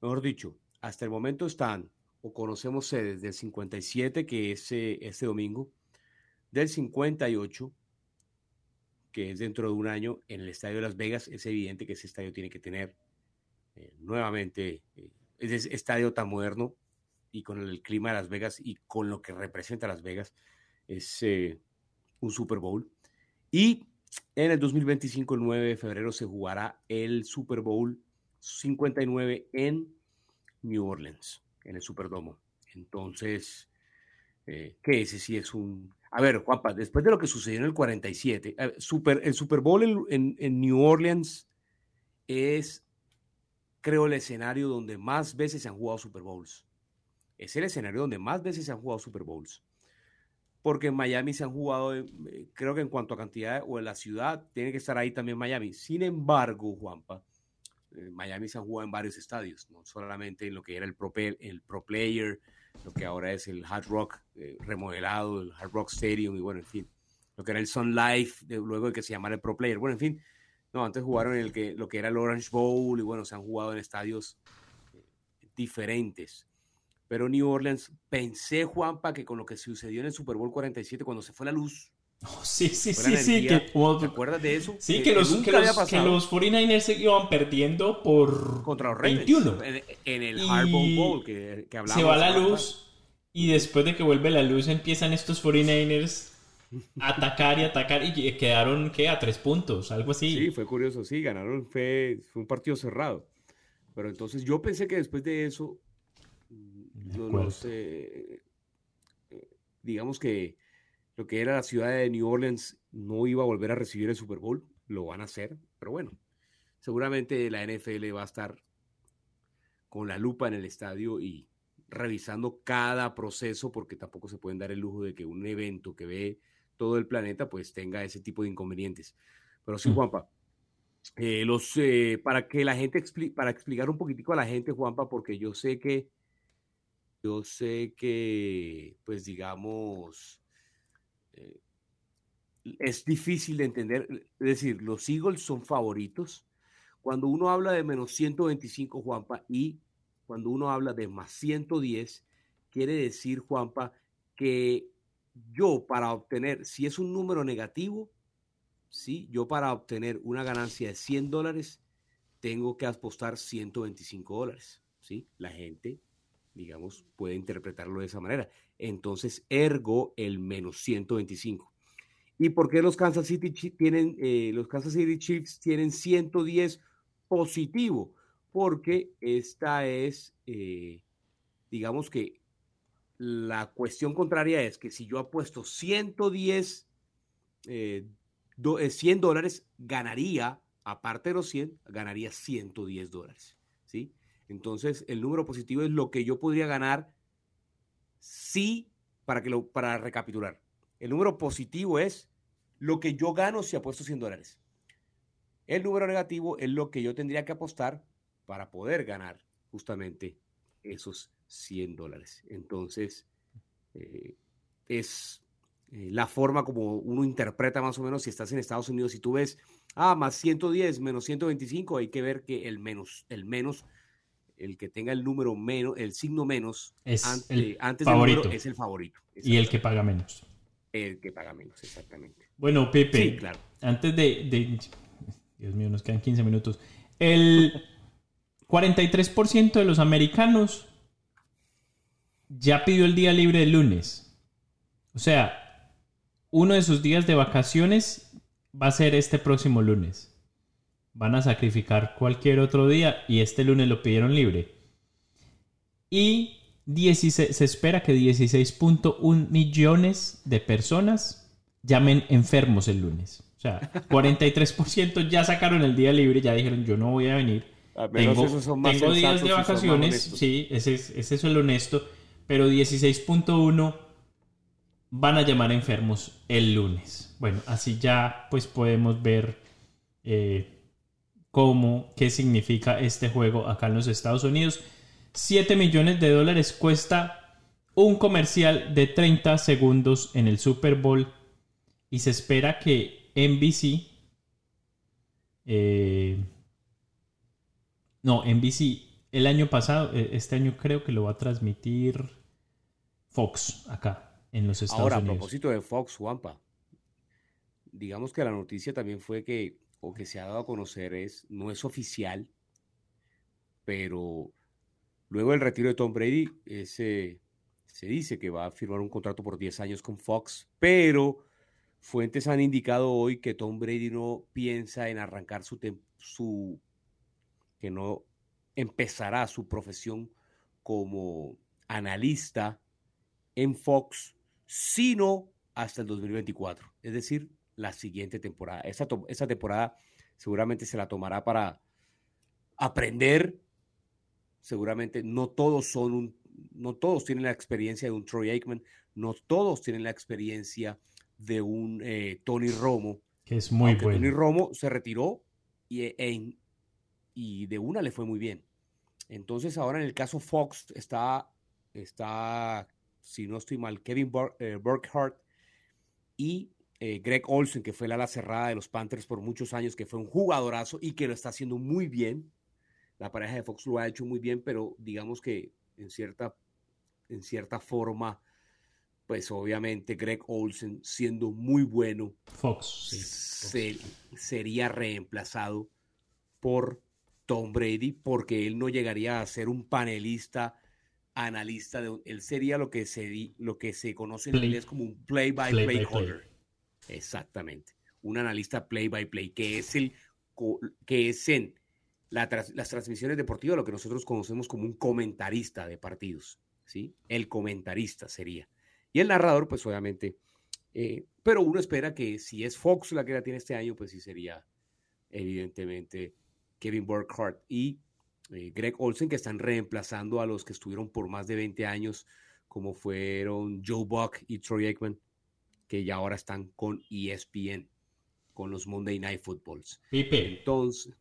mejor dicho, hasta el momento están, o conocemos sedes del 57, que es eh, este domingo, del 58, que es dentro de un año, en el Estadio de Las Vegas, es evidente que ese estadio tiene que tener eh, nuevamente eh, ese estadio tan moderno y con el clima de Las Vegas y con lo que representa Las Vegas es eh, un Super Bowl. Y en el 2025, el 9 de febrero, se jugará el Super Bowl 59 en New Orleans, en el Superdomo. Entonces, eh, que ese es un... A ver, Juanpa, después de lo que sucedió en el 47, eh, super, el Super Bowl en- en New Orleans es, creo, el escenario donde más veces se han jugado Super Bowls. Es el escenario donde más veces se han jugado Super Bowls. Porque en Miami se han jugado, eh, creo que en cuanto a cantidad o en la ciudad, tiene que estar ahí también Miami. Sin embargo, Juanpa, en Miami se han jugado en varios estadios, no solamente en lo que era el Pro, el Pro Player, lo que ahora es el Hard Rock eh, remodelado, el Hard Rock Stadium y bueno, en fin, lo que era el Sun Life, luego de que se llamara el Pro Player. Bueno, en fin, no, antes jugaron en el que, lo que era el Orange Bowl y bueno, se han jugado en estadios eh, diferentes. Pero New Orleans, pensé, Juanpa, que con lo que sucedió en el Super Bowl 47, cuando se fue la luz, Oh, sí, sí, sí, sí. Que, ¿te acuerdas de eso? sí, que los, que, los, que los 49ers se iban perdiendo por contra los Ravens 21. en, en el Harbaugh Bowl que, que hablamos. se va la luz y después de que vuelve la luz empiezan estos 49ers a atacar y atacar y quedaron, ¿qué? A tres puntos, algo así. Sí, fue curioso, sí, ganaron, fue, fue un partido cerrado. Pero entonces yo pensé que después de eso, los, eh, eh, digamos que lo que era la ciudad de New Orleans no iba a volver a recibir el Super Bowl, lo van a hacer, pero bueno, seguramente la NFL va a estar con la lupa en el estadio y revisando cada proceso, porque tampoco se pueden dar el lujo de que un evento que ve todo el planeta pues tenga ese tipo de inconvenientes. Pero sí, Mm. Juanpa, eh, los, eh, para que la gente, expli- para explicar un poquitico a la gente, Juanpa, porque yo sé que, yo sé que, pues digamos, eh, es difícil de entender, es decir, los Eagles son favoritos. Cuando uno habla de menos 125, Juanpa, y cuando uno habla de más 110, quiere decir, Juanpa, que yo para obtener, si es un número negativo, ¿sí? Yo para obtener una ganancia de 100 dólares, tengo que apostar 125 dólares, ¿sí? La gente, digamos, puede interpretarlo de esa manera. Entonces, ergo el menos 125. ¿Y por qué los Kansas City tienen, eh, los Kansas City Chiefs tienen 110 positivo? Porque esta es, eh, digamos que la cuestión contraria es que si yo apuesto 110 eh, do- eh, 100 dólares, ganaría, aparte de los 100, ganaría 110 dólares. ¿sí? Entonces, el número positivo es lo que yo podría ganar si, para, que lo, para recapitular, el número positivo es lo que yo gano si apuesto 100 dólares. El número negativo es lo que yo tendría que apostar para poder ganar justamente esos 100 dólares. Entonces, eh, es eh, la forma como uno interpreta más o menos si estás en Estados Unidos, si tú ves, ah, más 110, menos 125, hay que ver que el menos, el menos, el que tenga el número menos, el signo menos, Es ante- el antes favorito. del número es el favorito. Y el que paga menos. El que paga menos, exactamente. Bueno, Pepe, Sí, claro. antes de, de- Dios mío, nos quedan 15 minutos. El 43% de los americanos ya pidió el día libre el lunes. O sea, uno de sus días de vacaciones va a ser este próximo lunes. Van a sacrificar cualquier otro día y este lunes lo pidieron libre. Y 16 se espera que 16.1 millones de personas llamen enfermos el lunes. O sea, 43% ya sacaron el día libre, ya dijeron yo no voy a venir. Menos Tengo, tengo días de vacaciones, sí, ese es, ese es el honesto, pero 16.1 van a llamar enfermos el lunes. Bueno, así ya pues podemos ver eh, cómo, qué significa este juego acá en los Estados Unidos. 7 millones de dólares cuesta un comercial de 30 segundos en el Super Bowl y se espera que NBC eh, no, NBC el año pasado, eh, este año creo que lo va a transmitir Fox acá en los Estados Ahora, a Unidos. propósito de Fox, Juanpa, digamos que la noticia también fue que, o que se ha dado a conocer, es, no es oficial, pero luego del retiro de Tom Brady, ese, se dice que va a firmar un contrato por 10 años con Fox, pero fuentes han indicado hoy que Tom Brady no piensa en arrancar su, su que no empezará su profesión como analista en Fox, sino hasta el 2024, es decir, la siguiente temporada. Esa, esa temporada seguramente se la tomará para aprender. Seguramente no todos son un, no todos tienen la experiencia de un Troy Aikman, no todos tienen la experiencia de un eh, Tony Romo. que es muy aunque Tony bueno. Romo se retiró y, e- y de una le fue muy bien. Entonces ahora en el caso Fox está, está si no estoy mal, Kevin eh, Burkhardt y eh, Greg Olsen, que fue el ala cerrada de los Panthers por muchos años, que fue un jugadorazo y que lo está haciendo muy bien. La pareja de Fox lo ha hecho muy bien, pero digamos que en cierta, en cierta forma, pues obviamente Greg Olsen, siendo muy bueno, Fox. sí, se- sería reemplazado por Tom Brady porque él no llegaría a ser un panelista analista de él sería lo que se lo que se conoce en Play- inglés como un play by play play. caller exactamente. Un analista play by play que es el que es en la las transmisiones deportivas lo que nosotros conocemos como un comentarista de partidos sí el comentarista sería. Y el narrador pues obviamente eh, pero uno espera que si es Fox la que la tiene este año, pues sí sería evidentemente Kevin Burkhardt y eh, Greg Olsen, que están reemplazando a los que estuvieron por más de 20 años, como fueron Joe Buck y Troy Aikman, que ya ahora están con ESPN, con los Monday Night Footballs. Pipe, Entonces,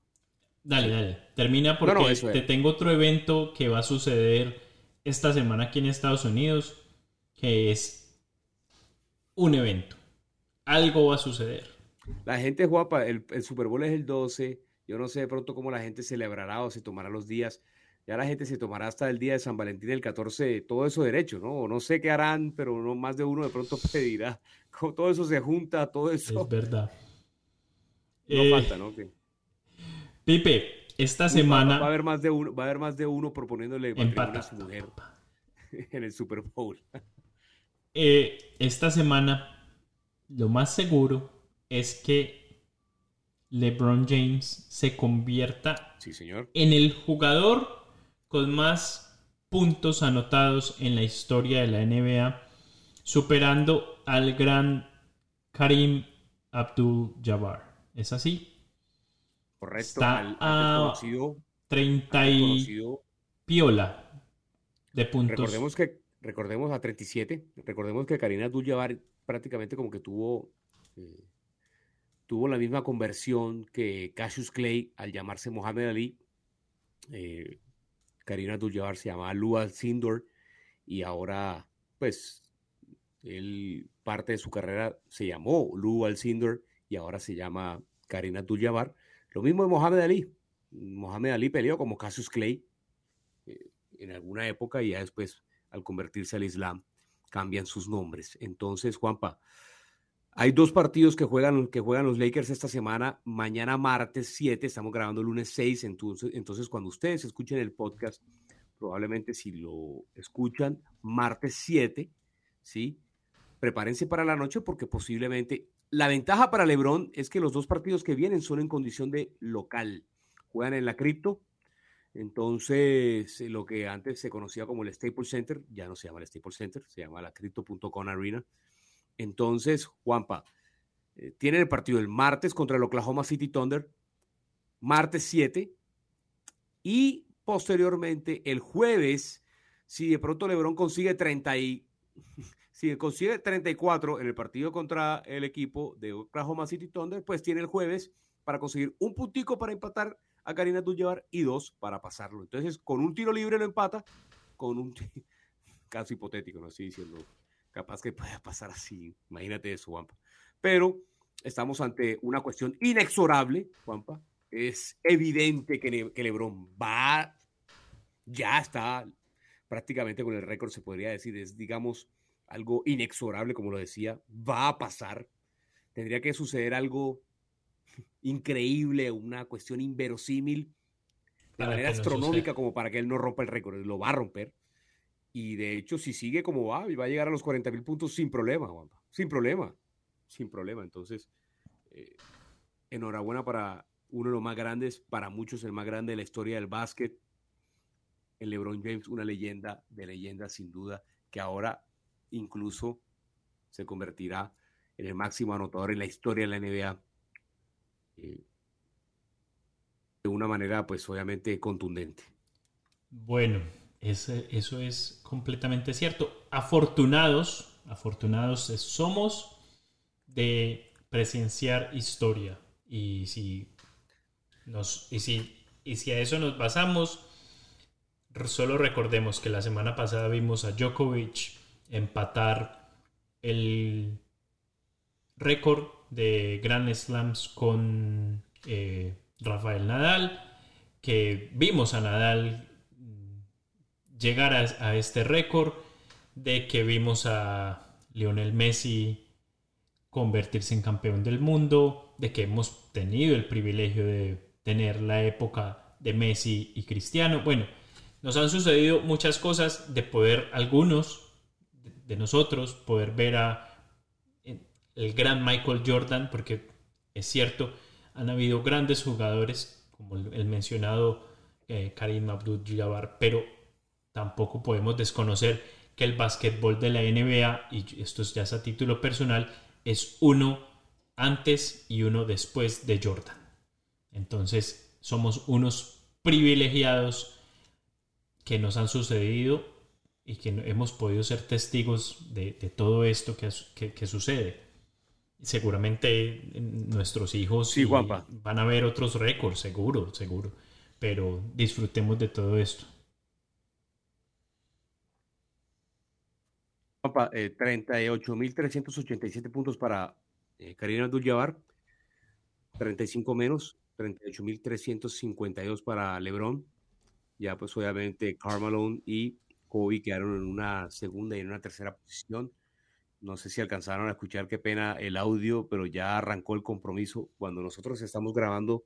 dale, dale. Termina No, porque no, eso te tengo otro evento que va a suceder esta semana aquí en Estados Unidos, que es un evento. Algo va a suceder. la gente guapa, el, el Super Bowl es el 12, yo no sé de pronto cómo la gente celebrará o se tomará los días. Ya la gente se tomará hasta el día de San Valentín el 14, todo eso derecho, ¿no? O No sé qué harán, pero no más de uno de pronto pedirá. Como todo eso se junta, todo eso. Es verdad. No Eh, falta, ¿no? Pipe, esta semana... Va, a haber más de uno, va a haber más de uno proponiéndole matrimonio a su Empata. mujer en el Super Bowl. Eh, esta semana lo más seguro es que LeBron James se convierta Sí, señor. en el jugador con más puntos anotados en la historia de la NBA, superando al gran Karim Abdul-Jabbar. ¿Es así? Correcto. Está al, antes a conocido, 30 antes y piola de puntos. recordemos que recordemos a 37. Recordemos que Karina Abdul-Jabbar prácticamente como que tuvo eh, tuvo la misma conversión que Cassius Clay al llamarse Mohamed Ali. Eh, Karina Abdul-Jabbar se llamaba Lua Sindor y ahora pues Él, parte de su carrera se llamó Lou Alcindor y ahora se llama Karina Abdul-Jabbar. Lo mismo de Mohamed Ali. Mohamed Ali peleó como Cassius Clay eh, en alguna época y ya después, al convertirse al Islam, cambian sus nombres. Entonces, Juanpa, hay dos partidos que juegan, que juegan los Lakers esta semana. Mañana martes 7, estamos grabando lunes 6. Entonces, entonces, cuando ustedes escuchen el podcast, probablemente si lo escuchan martes 7, ¿sí? Prepárense para la noche porque posiblemente la ventaja para LeBron es que los dos partidos que vienen son en condición de local. Juegan en la cripto. Entonces, lo que antes se conocía como el Staples Center, ya no se llama el Staples Center, se llama la Crypto.com Arena. Entonces, Juanpa, eh, tienen el partido el martes contra el Oklahoma City Thunder, martes 7, y posteriormente el jueves, si de pronto LeBron consigue 30 y si consigue 34 en el partido contra el equipo de Oklahoma City Thunder, pues tiene el jueves para conseguir un puntico para empatar a Karina Abdul-Jabbar y dos para pasarlo. Entonces, con un tiro libre lo empata, con un caso hipotético, no estoy diciendo capaz que pueda pasar así, imagínate eso, Juanpa. Pero estamos ante una cuestión inexorable, Juanpa. Es evidente que, que Lebron va, ya está prácticamente con el récord, se podría decir, es digamos algo inexorable, como lo decía, va a pasar. Tendría que suceder algo increíble, una cuestión inverosímil, de manera astronómica, como para que él no rompa el récord. Lo va a romper. Y de hecho, si sigue como va, va a llegar a los 40 mil puntos sin problema, Juanpa. Sin problema. Sin problema. Entonces, eh, enhorabuena para uno de los más grandes, para muchos el más grande de la historia del básquet. El LeBron James, una leyenda de leyenda sin duda, que ahora incluso se convertirá en el máximo anotador en la historia de la NBA. Eh, de una manera, pues obviamente contundente. Bueno, eso es completamente cierto. Afortunados, afortunados somos de presenciar historia. Y si, y si, y si a eso nos basamos, solo recordemos que la semana pasada vimos a Djokovic empatar el récord de Grand Slams con eh, Rafael Nadal, que vimos a Nadal llegar a, este récord, de que vimos a Lionel Messi convertirse en campeón del mundo, de que hemos tenido el privilegio de tener la época de Messi y Cristiano. Bueno, nos han sucedido muchas cosas de poder algunos de nosotros poder ver a el gran Michael Jordan, porque es cierto, han habido grandes jugadores, como el, mencionado eh, Karim Abdul-Jabbar, pero tampoco podemos desconocer que el básquetbol de la NBA, y esto ya es a título personal, es uno antes y uno después de Jordan. Entonces, somos unos privilegiados que nos han sucedido y que hemos podido ser testigos de, todo esto que, que, sucede. Seguramente nuestros hijos van a ver otros récords, seguro, seguro, pero disfrutemos de todo esto. Eh, 38.387 puntos para eh, Karina Abdul-Jabbar, 35 menos, 38.352 para LeBron, ya pues obviamente Carmelo y Kobe quedaron en una segunda y en una tercera posición. No sé si alcanzaron a escuchar, qué pena el audio, pero ya arrancó el compromiso. Cuando nosotros estamos grabando,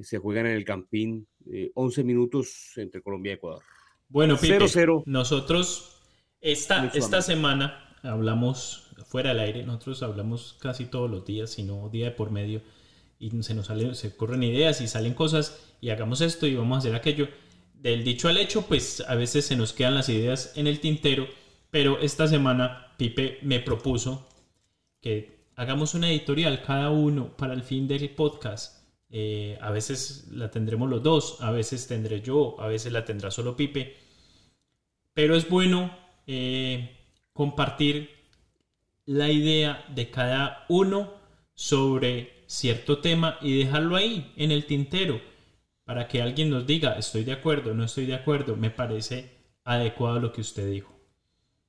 se juegan en el Campín 11 eh, minutos entre Colombia y Ecuador. Bueno, Pipe, 0 nosotros esta, esta semana hablamos fuera del aire, nosotros hablamos casi todos los días, sino día de por medio, y se nos salen, se ocurren ideas y salen cosas, y hagamos esto y vamos a hacer aquello del dicho al hecho, pues a veces se nos quedan las ideas en el tintero, pero esta semana Pipe me propuso que hagamos una editorial cada uno para el fin del podcast. Eh, a veces la tendremos los dos, a veces tendré yo, a veces la tendrá solo Pipe, pero es bueno eh, compartir la idea de cada uno sobre cierto tema y dejarlo ahí en el tintero para que alguien nos diga, estoy de acuerdo, no estoy de acuerdo, me parece adecuado lo que usted dijo.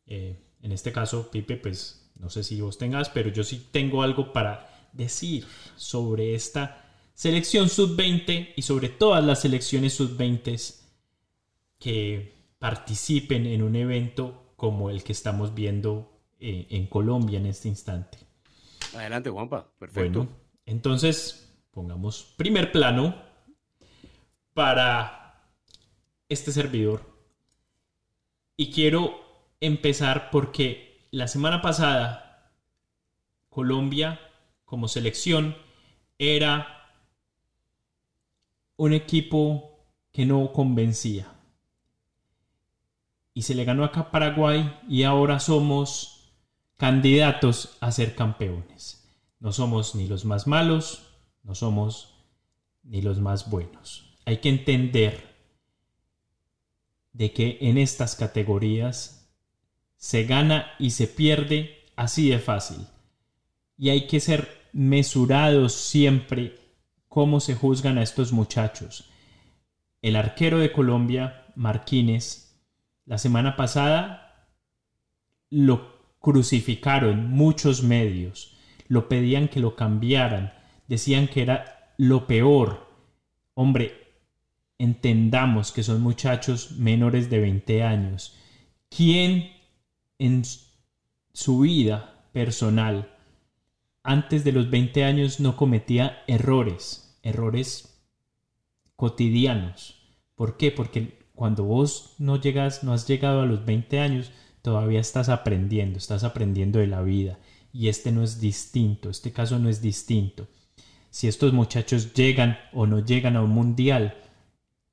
Eh, en este caso, Pipe, pues no sé si vos tengas, pero yo sí tengo algo para decir sobre esta selección sub-20 y sobre todas las selecciones sub-20 que participen en un evento como el que estamos viendo eh, en Colombia en este instante. Adelante, Juanpa. Perfecto. Bueno, entonces, pongamos primer plano para este servidor. Y quiero empezar porque la semana pasada Colombia como selección era un equipo que no convencía. Y se le ganó acá a Paraguay y ahora somos candidatos a ser campeones. No somos ni los más malos, no somos ni los más buenos. Hay que entender de que en estas categorías se gana y se pierde así de fácil. Y hay que ser mesurados siempre cómo se juzgan a estos muchachos. El arquero de Colombia, Marquínez, la semana pasada lo crucificaron muchos medios, lo pedían que lo cambiaran, decían que era lo peor. Hombre, entendamos que son muchachos menores de 20 años. ¿Quién en su vida personal antes de los 20 años no cometía errores, errores cotidianos. ¿Por qué? Porque cuando vos no llegas, no has llegado a los 20 años, todavía estás aprendiendo, estás aprendiendo de la vida. Y este no es distinto, este caso no es distinto. Si estos muchachos llegan o no llegan a un mundial,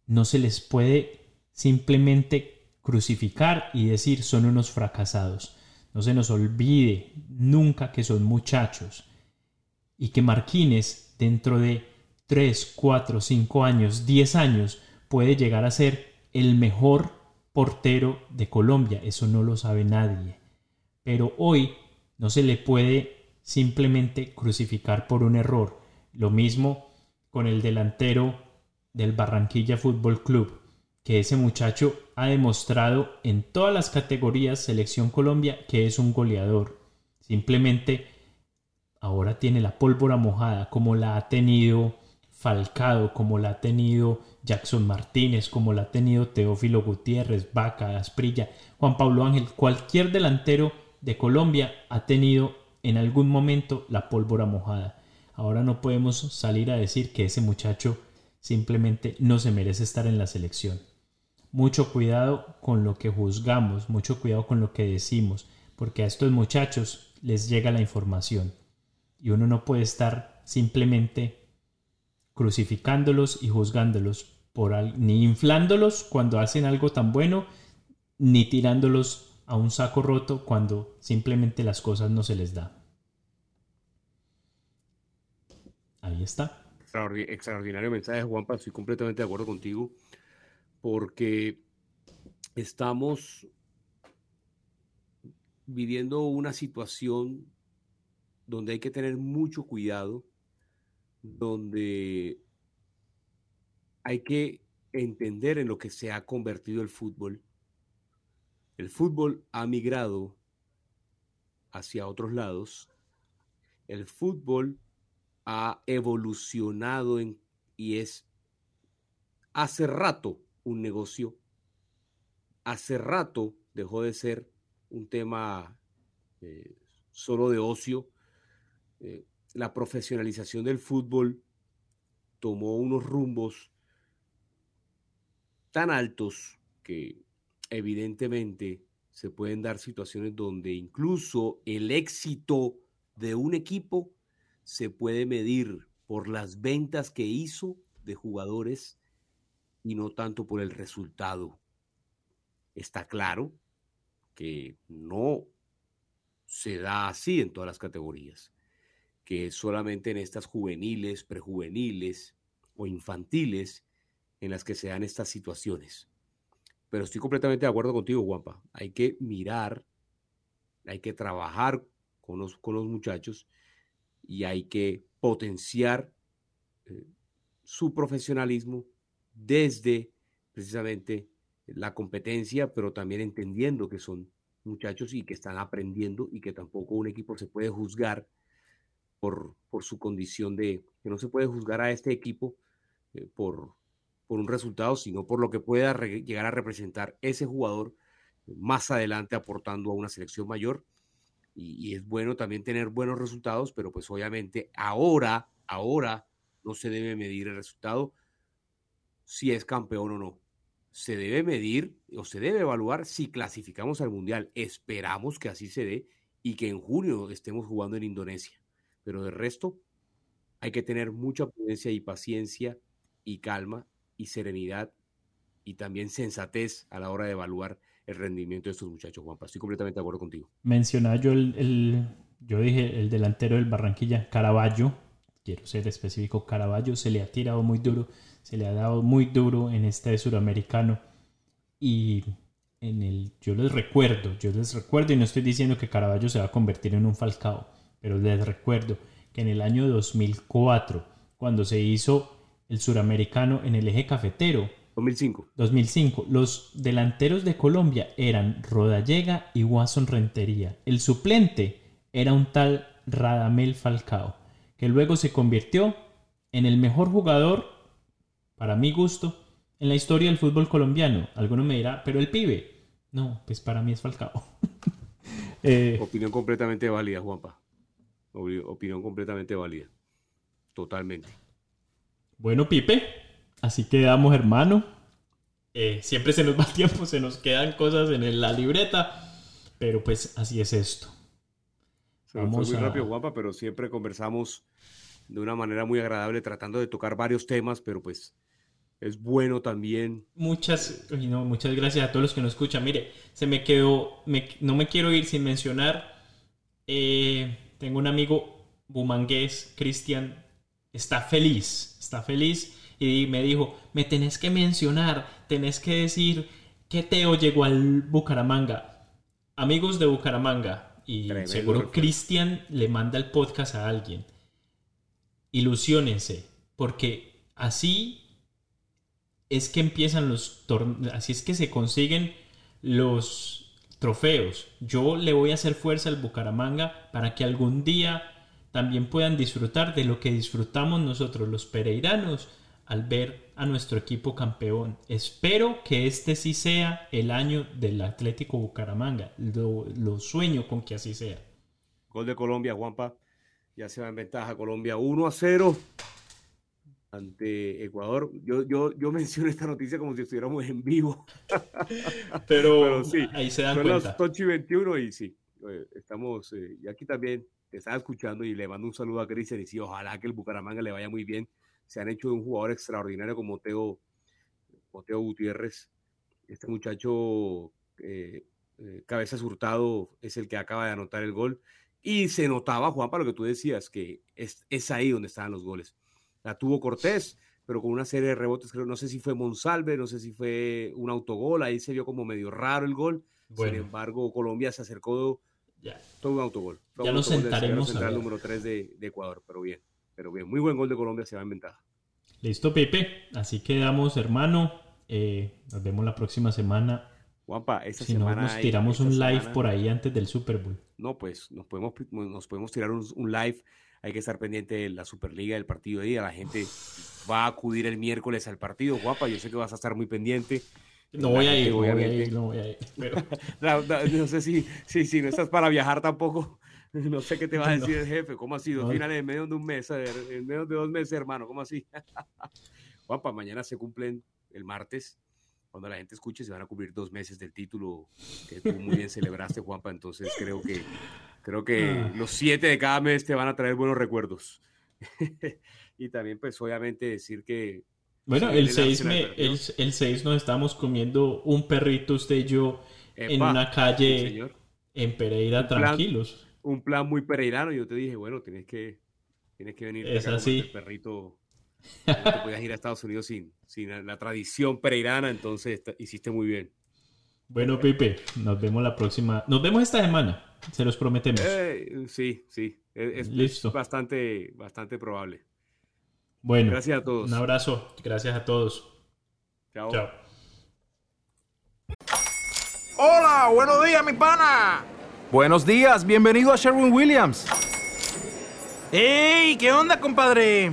no se les puede simplemente crucificar y decir son unos fracasados. No se nos olvide nunca que son muchachos y que Marquines dentro de 3, 4, 5 años, 10 años puede llegar a ser el mejor portero de Colombia. Eso no lo sabe nadie. Pero hoy no se le puede simplemente crucificar por un error. Lo mismo con el delantero del Barranquilla Fútbol Club que ese muchacho ha demostrado en todas las categorías Selección Colombia que es un goleador. Simplemente ahora tiene la pólvora mojada como la ha tenido Falcado, como la ha tenido Jackson Martínez, como la ha tenido Teófilo Gutiérrez, Vaca, Asprilla, Juan Pablo Ángel, cualquier delantero de Colombia ha tenido en algún momento la pólvora mojada. Ahora no podemos salir a decir que ese muchacho simplemente no se merece estar en la selección mucho cuidado con lo que juzgamos, mucho cuidado con lo que decimos, porque a estos muchachos les llega la información y uno no puede estar simplemente crucificándolos y juzgándolos por ni inflándolos cuando hacen algo tan bueno, ni tirándolos a un saco roto cuando simplemente las cosas no se les da. Ahí está. Extraordinario mensaje, Juanpa. Estoy completamente de acuerdo contigo porque estamos viviendo una situación donde hay que tener mucho cuidado, donde hay que entender en lo que se ha convertido el fútbol. El fútbol ha migrado hacia otros lados. El fútbol ha evolucionado y es hace rato un negocio. Hace rato dejó de ser un tema eh, solo de ocio. Eh, la profesionalización del fútbol tomó unos rumbos tan altos que evidentemente se pueden dar situaciones donde incluso el éxito de un equipo se puede medir por las ventas que hizo de jugadores y no tanto por el resultado. Está claro que no se da así en todas las categorías, que solamente en estas juveniles, prejuveniles o infantiles en las que se dan estas situaciones. Pero estoy completamente de acuerdo contigo, Juanpa. Hay que mirar, hay que trabajar con los, con los muchachos y hay que potenciar eh, su profesionalismo desde precisamente la competencia, pero también entendiendo que son muchachos y que están aprendiendo y que tampoco un equipo se puede juzgar por, su condición de, que no se puede juzgar a este equipo eh, por, por un resultado, sino por lo que pueda llegar a representar ese jugador más adelante aportando a una selección mayor. Y, y, es bueno también tener buenos resultados, pero pues obviamente ahora, ahora no se debe medir el resultado si es campeón o no. Se debe medir o se debe evaluar si clasificamos al Mundial. Esperamos que así se dé y que en junio estemos jugando en Indonesia. Pero de resto, hay que tener mucha prudencia y paciencia y calma y serenidad y también sensatez a la hora de evaluar el rendimiento de estos muchachos, Juanpa. Estoy completamente de acuerdo contigo. Mencionaba yo el, yo dije el delantero del Barranquilla, Caraballo, quiero ser específico, Caraballo se le ha tirado muy duro, se le ha dado muy duro en este suramericano y en el, yo les recuerdo, yo les recuerdo y no estoy diciendo que Caraballo se va a convertir en un Falcao, pero les recuerdo que en el año 2004, cuando se hizo el suramericano en el eje cafetero, 2005. 2005. Los delanteros de Colombia eran Rodallega y Watson Rentería. El suplente era un tal Radamel Falcao, que luego se convirtió en el mejor jugador, para mi gusto, en la historia del fútbol colombiano. Alguno me dirá, pero el pibe. No, pues para mí es Falcao. eh, Opinión completamente válida, Juanpa. Opinión completamente válida. Totalmente. Bueno, Pipe, así quedamos, hermano. Eh, siempre se nos va tiempo, se nos quedan cosas en la libreta, pero pues así es esto. Se Vamos fue muy rápido, guapa, pero siempre conversamos de una manera muy agradable, tratando de tocar varios temas, pero pues es bueno también. Muchas, no, muchas gracias a todos los que nos escuchan. Mire, se me quedó, no me quiero ir sin mencionar. Eh, tengo un amigo bumangués, Cristian, está feliz, está feliz y me dijo, me tenés que mencionar, tenés que decir que Teo llegó al Bucaramanga. Amigos de Bucaramanga, y seguro Cristian le manda el podcast a alguien. Ilusionense, porque así es que empiezan los torneos, así es que se consiguen los trofeos. Yo le voy a hacer fuerza al Bucaramanga para que algún día también puedan disfrutar de lo que disfrutamos nosotros los pereiranos al ver a nuestro equipo campeón. Espero que este sí sea el año del Atlético Bucaramanga. Lo, sueño con que así sea. Gol de Colombia, Juanpa. Ya se va en ventaja Colombia 1 a 0 ante Ecuador. Yo, yo, yo menciono esta noticia como si estuviéramos en vivo. Pero, sí, ahí se dan son cuenta. 8 y 21 y sí, eh, estamos, eh, y aquí también te estaba escuchando y le mando un saludo a Cristian y sí, ojalá que el Bucaramanga le vaya muy bien. Se han hecho de un jugador extraordinario como Teo, Teo Gutiérrez. Este muchacho, eh, eh, Cabeza Hurtado, es el que acaba de anotar el gol. Y se notaba, Juan, para lo que tú decías, que es, es ahí donde estaban los goles. La tuvo Cortés, pero con una serie de rebotes, creo, no sé si fue Monsalve, no sé si fue un autogol, ahí se vio como medio raro el gol. Sin embargo, Colombia se acercó ya. Todo un autogol. ya nos sentaremos el número 3 de, Ecuador, pero bien. Pero bien, muy buen gol de Colombia, se va en ventaja. Listo, Pepe. Así quedamos, hermano. Eh, nos vemos la próxima semana. Juanpa, esta si semana. No, nos tiramos un live por ahí antes del Super Bowl. No, pues nos podemos, nos podemos tirar un, un, live. Hay que estar pendiente de la Superliga, del partido de día. La gente va a acudir el miércoles al partido. Juanpa, yo sé que vas a estar muy pendiente. No voy, a ir, no voy a ir, no voy a ir, no, sé si, si, si, no estás para viajar tampoco. No sé qué te va a decir el jefe. ¿Cómo ha sido? Finales en medio de un mes, en medio de dos meses, hermano. ¿Cómo así? Juanpa, mañana se cumplen el martes. Cuando la gente escuche, se van a cubrir dos meses del título que tú muy bien celebraste, Juanpa. Entonces creo que, creo que ah. los siete de cada mes te van a traer buenos recuerdos. y también, pues, obviamente decir que bueno, el 6, el, el 6 nos estamos comiendo un perrito usted y yo en una calle en Pereira tranquilos. un plan muy pereirano. Yo te dije, bueno, tienes que, tienes que venir. Es así. El perrito. No te podías ir a Estados Unidos sin, sin la tradición pereirana, entonces hiciste muy bien. Bueno, Pipe, nos vemos la próxima. Nos vemos esta semana, se los prometemos. Eh, sí, sí. Es, es, bastante, bastante probable. Bueno, gracias a todos. Un abrazo, gracias a todos. Chao. Chao. Hola, buenos días, mi pana. Buenos días, bienvenido a Sherwin Williams. ¡Ey! ¿Qué onda, compadre?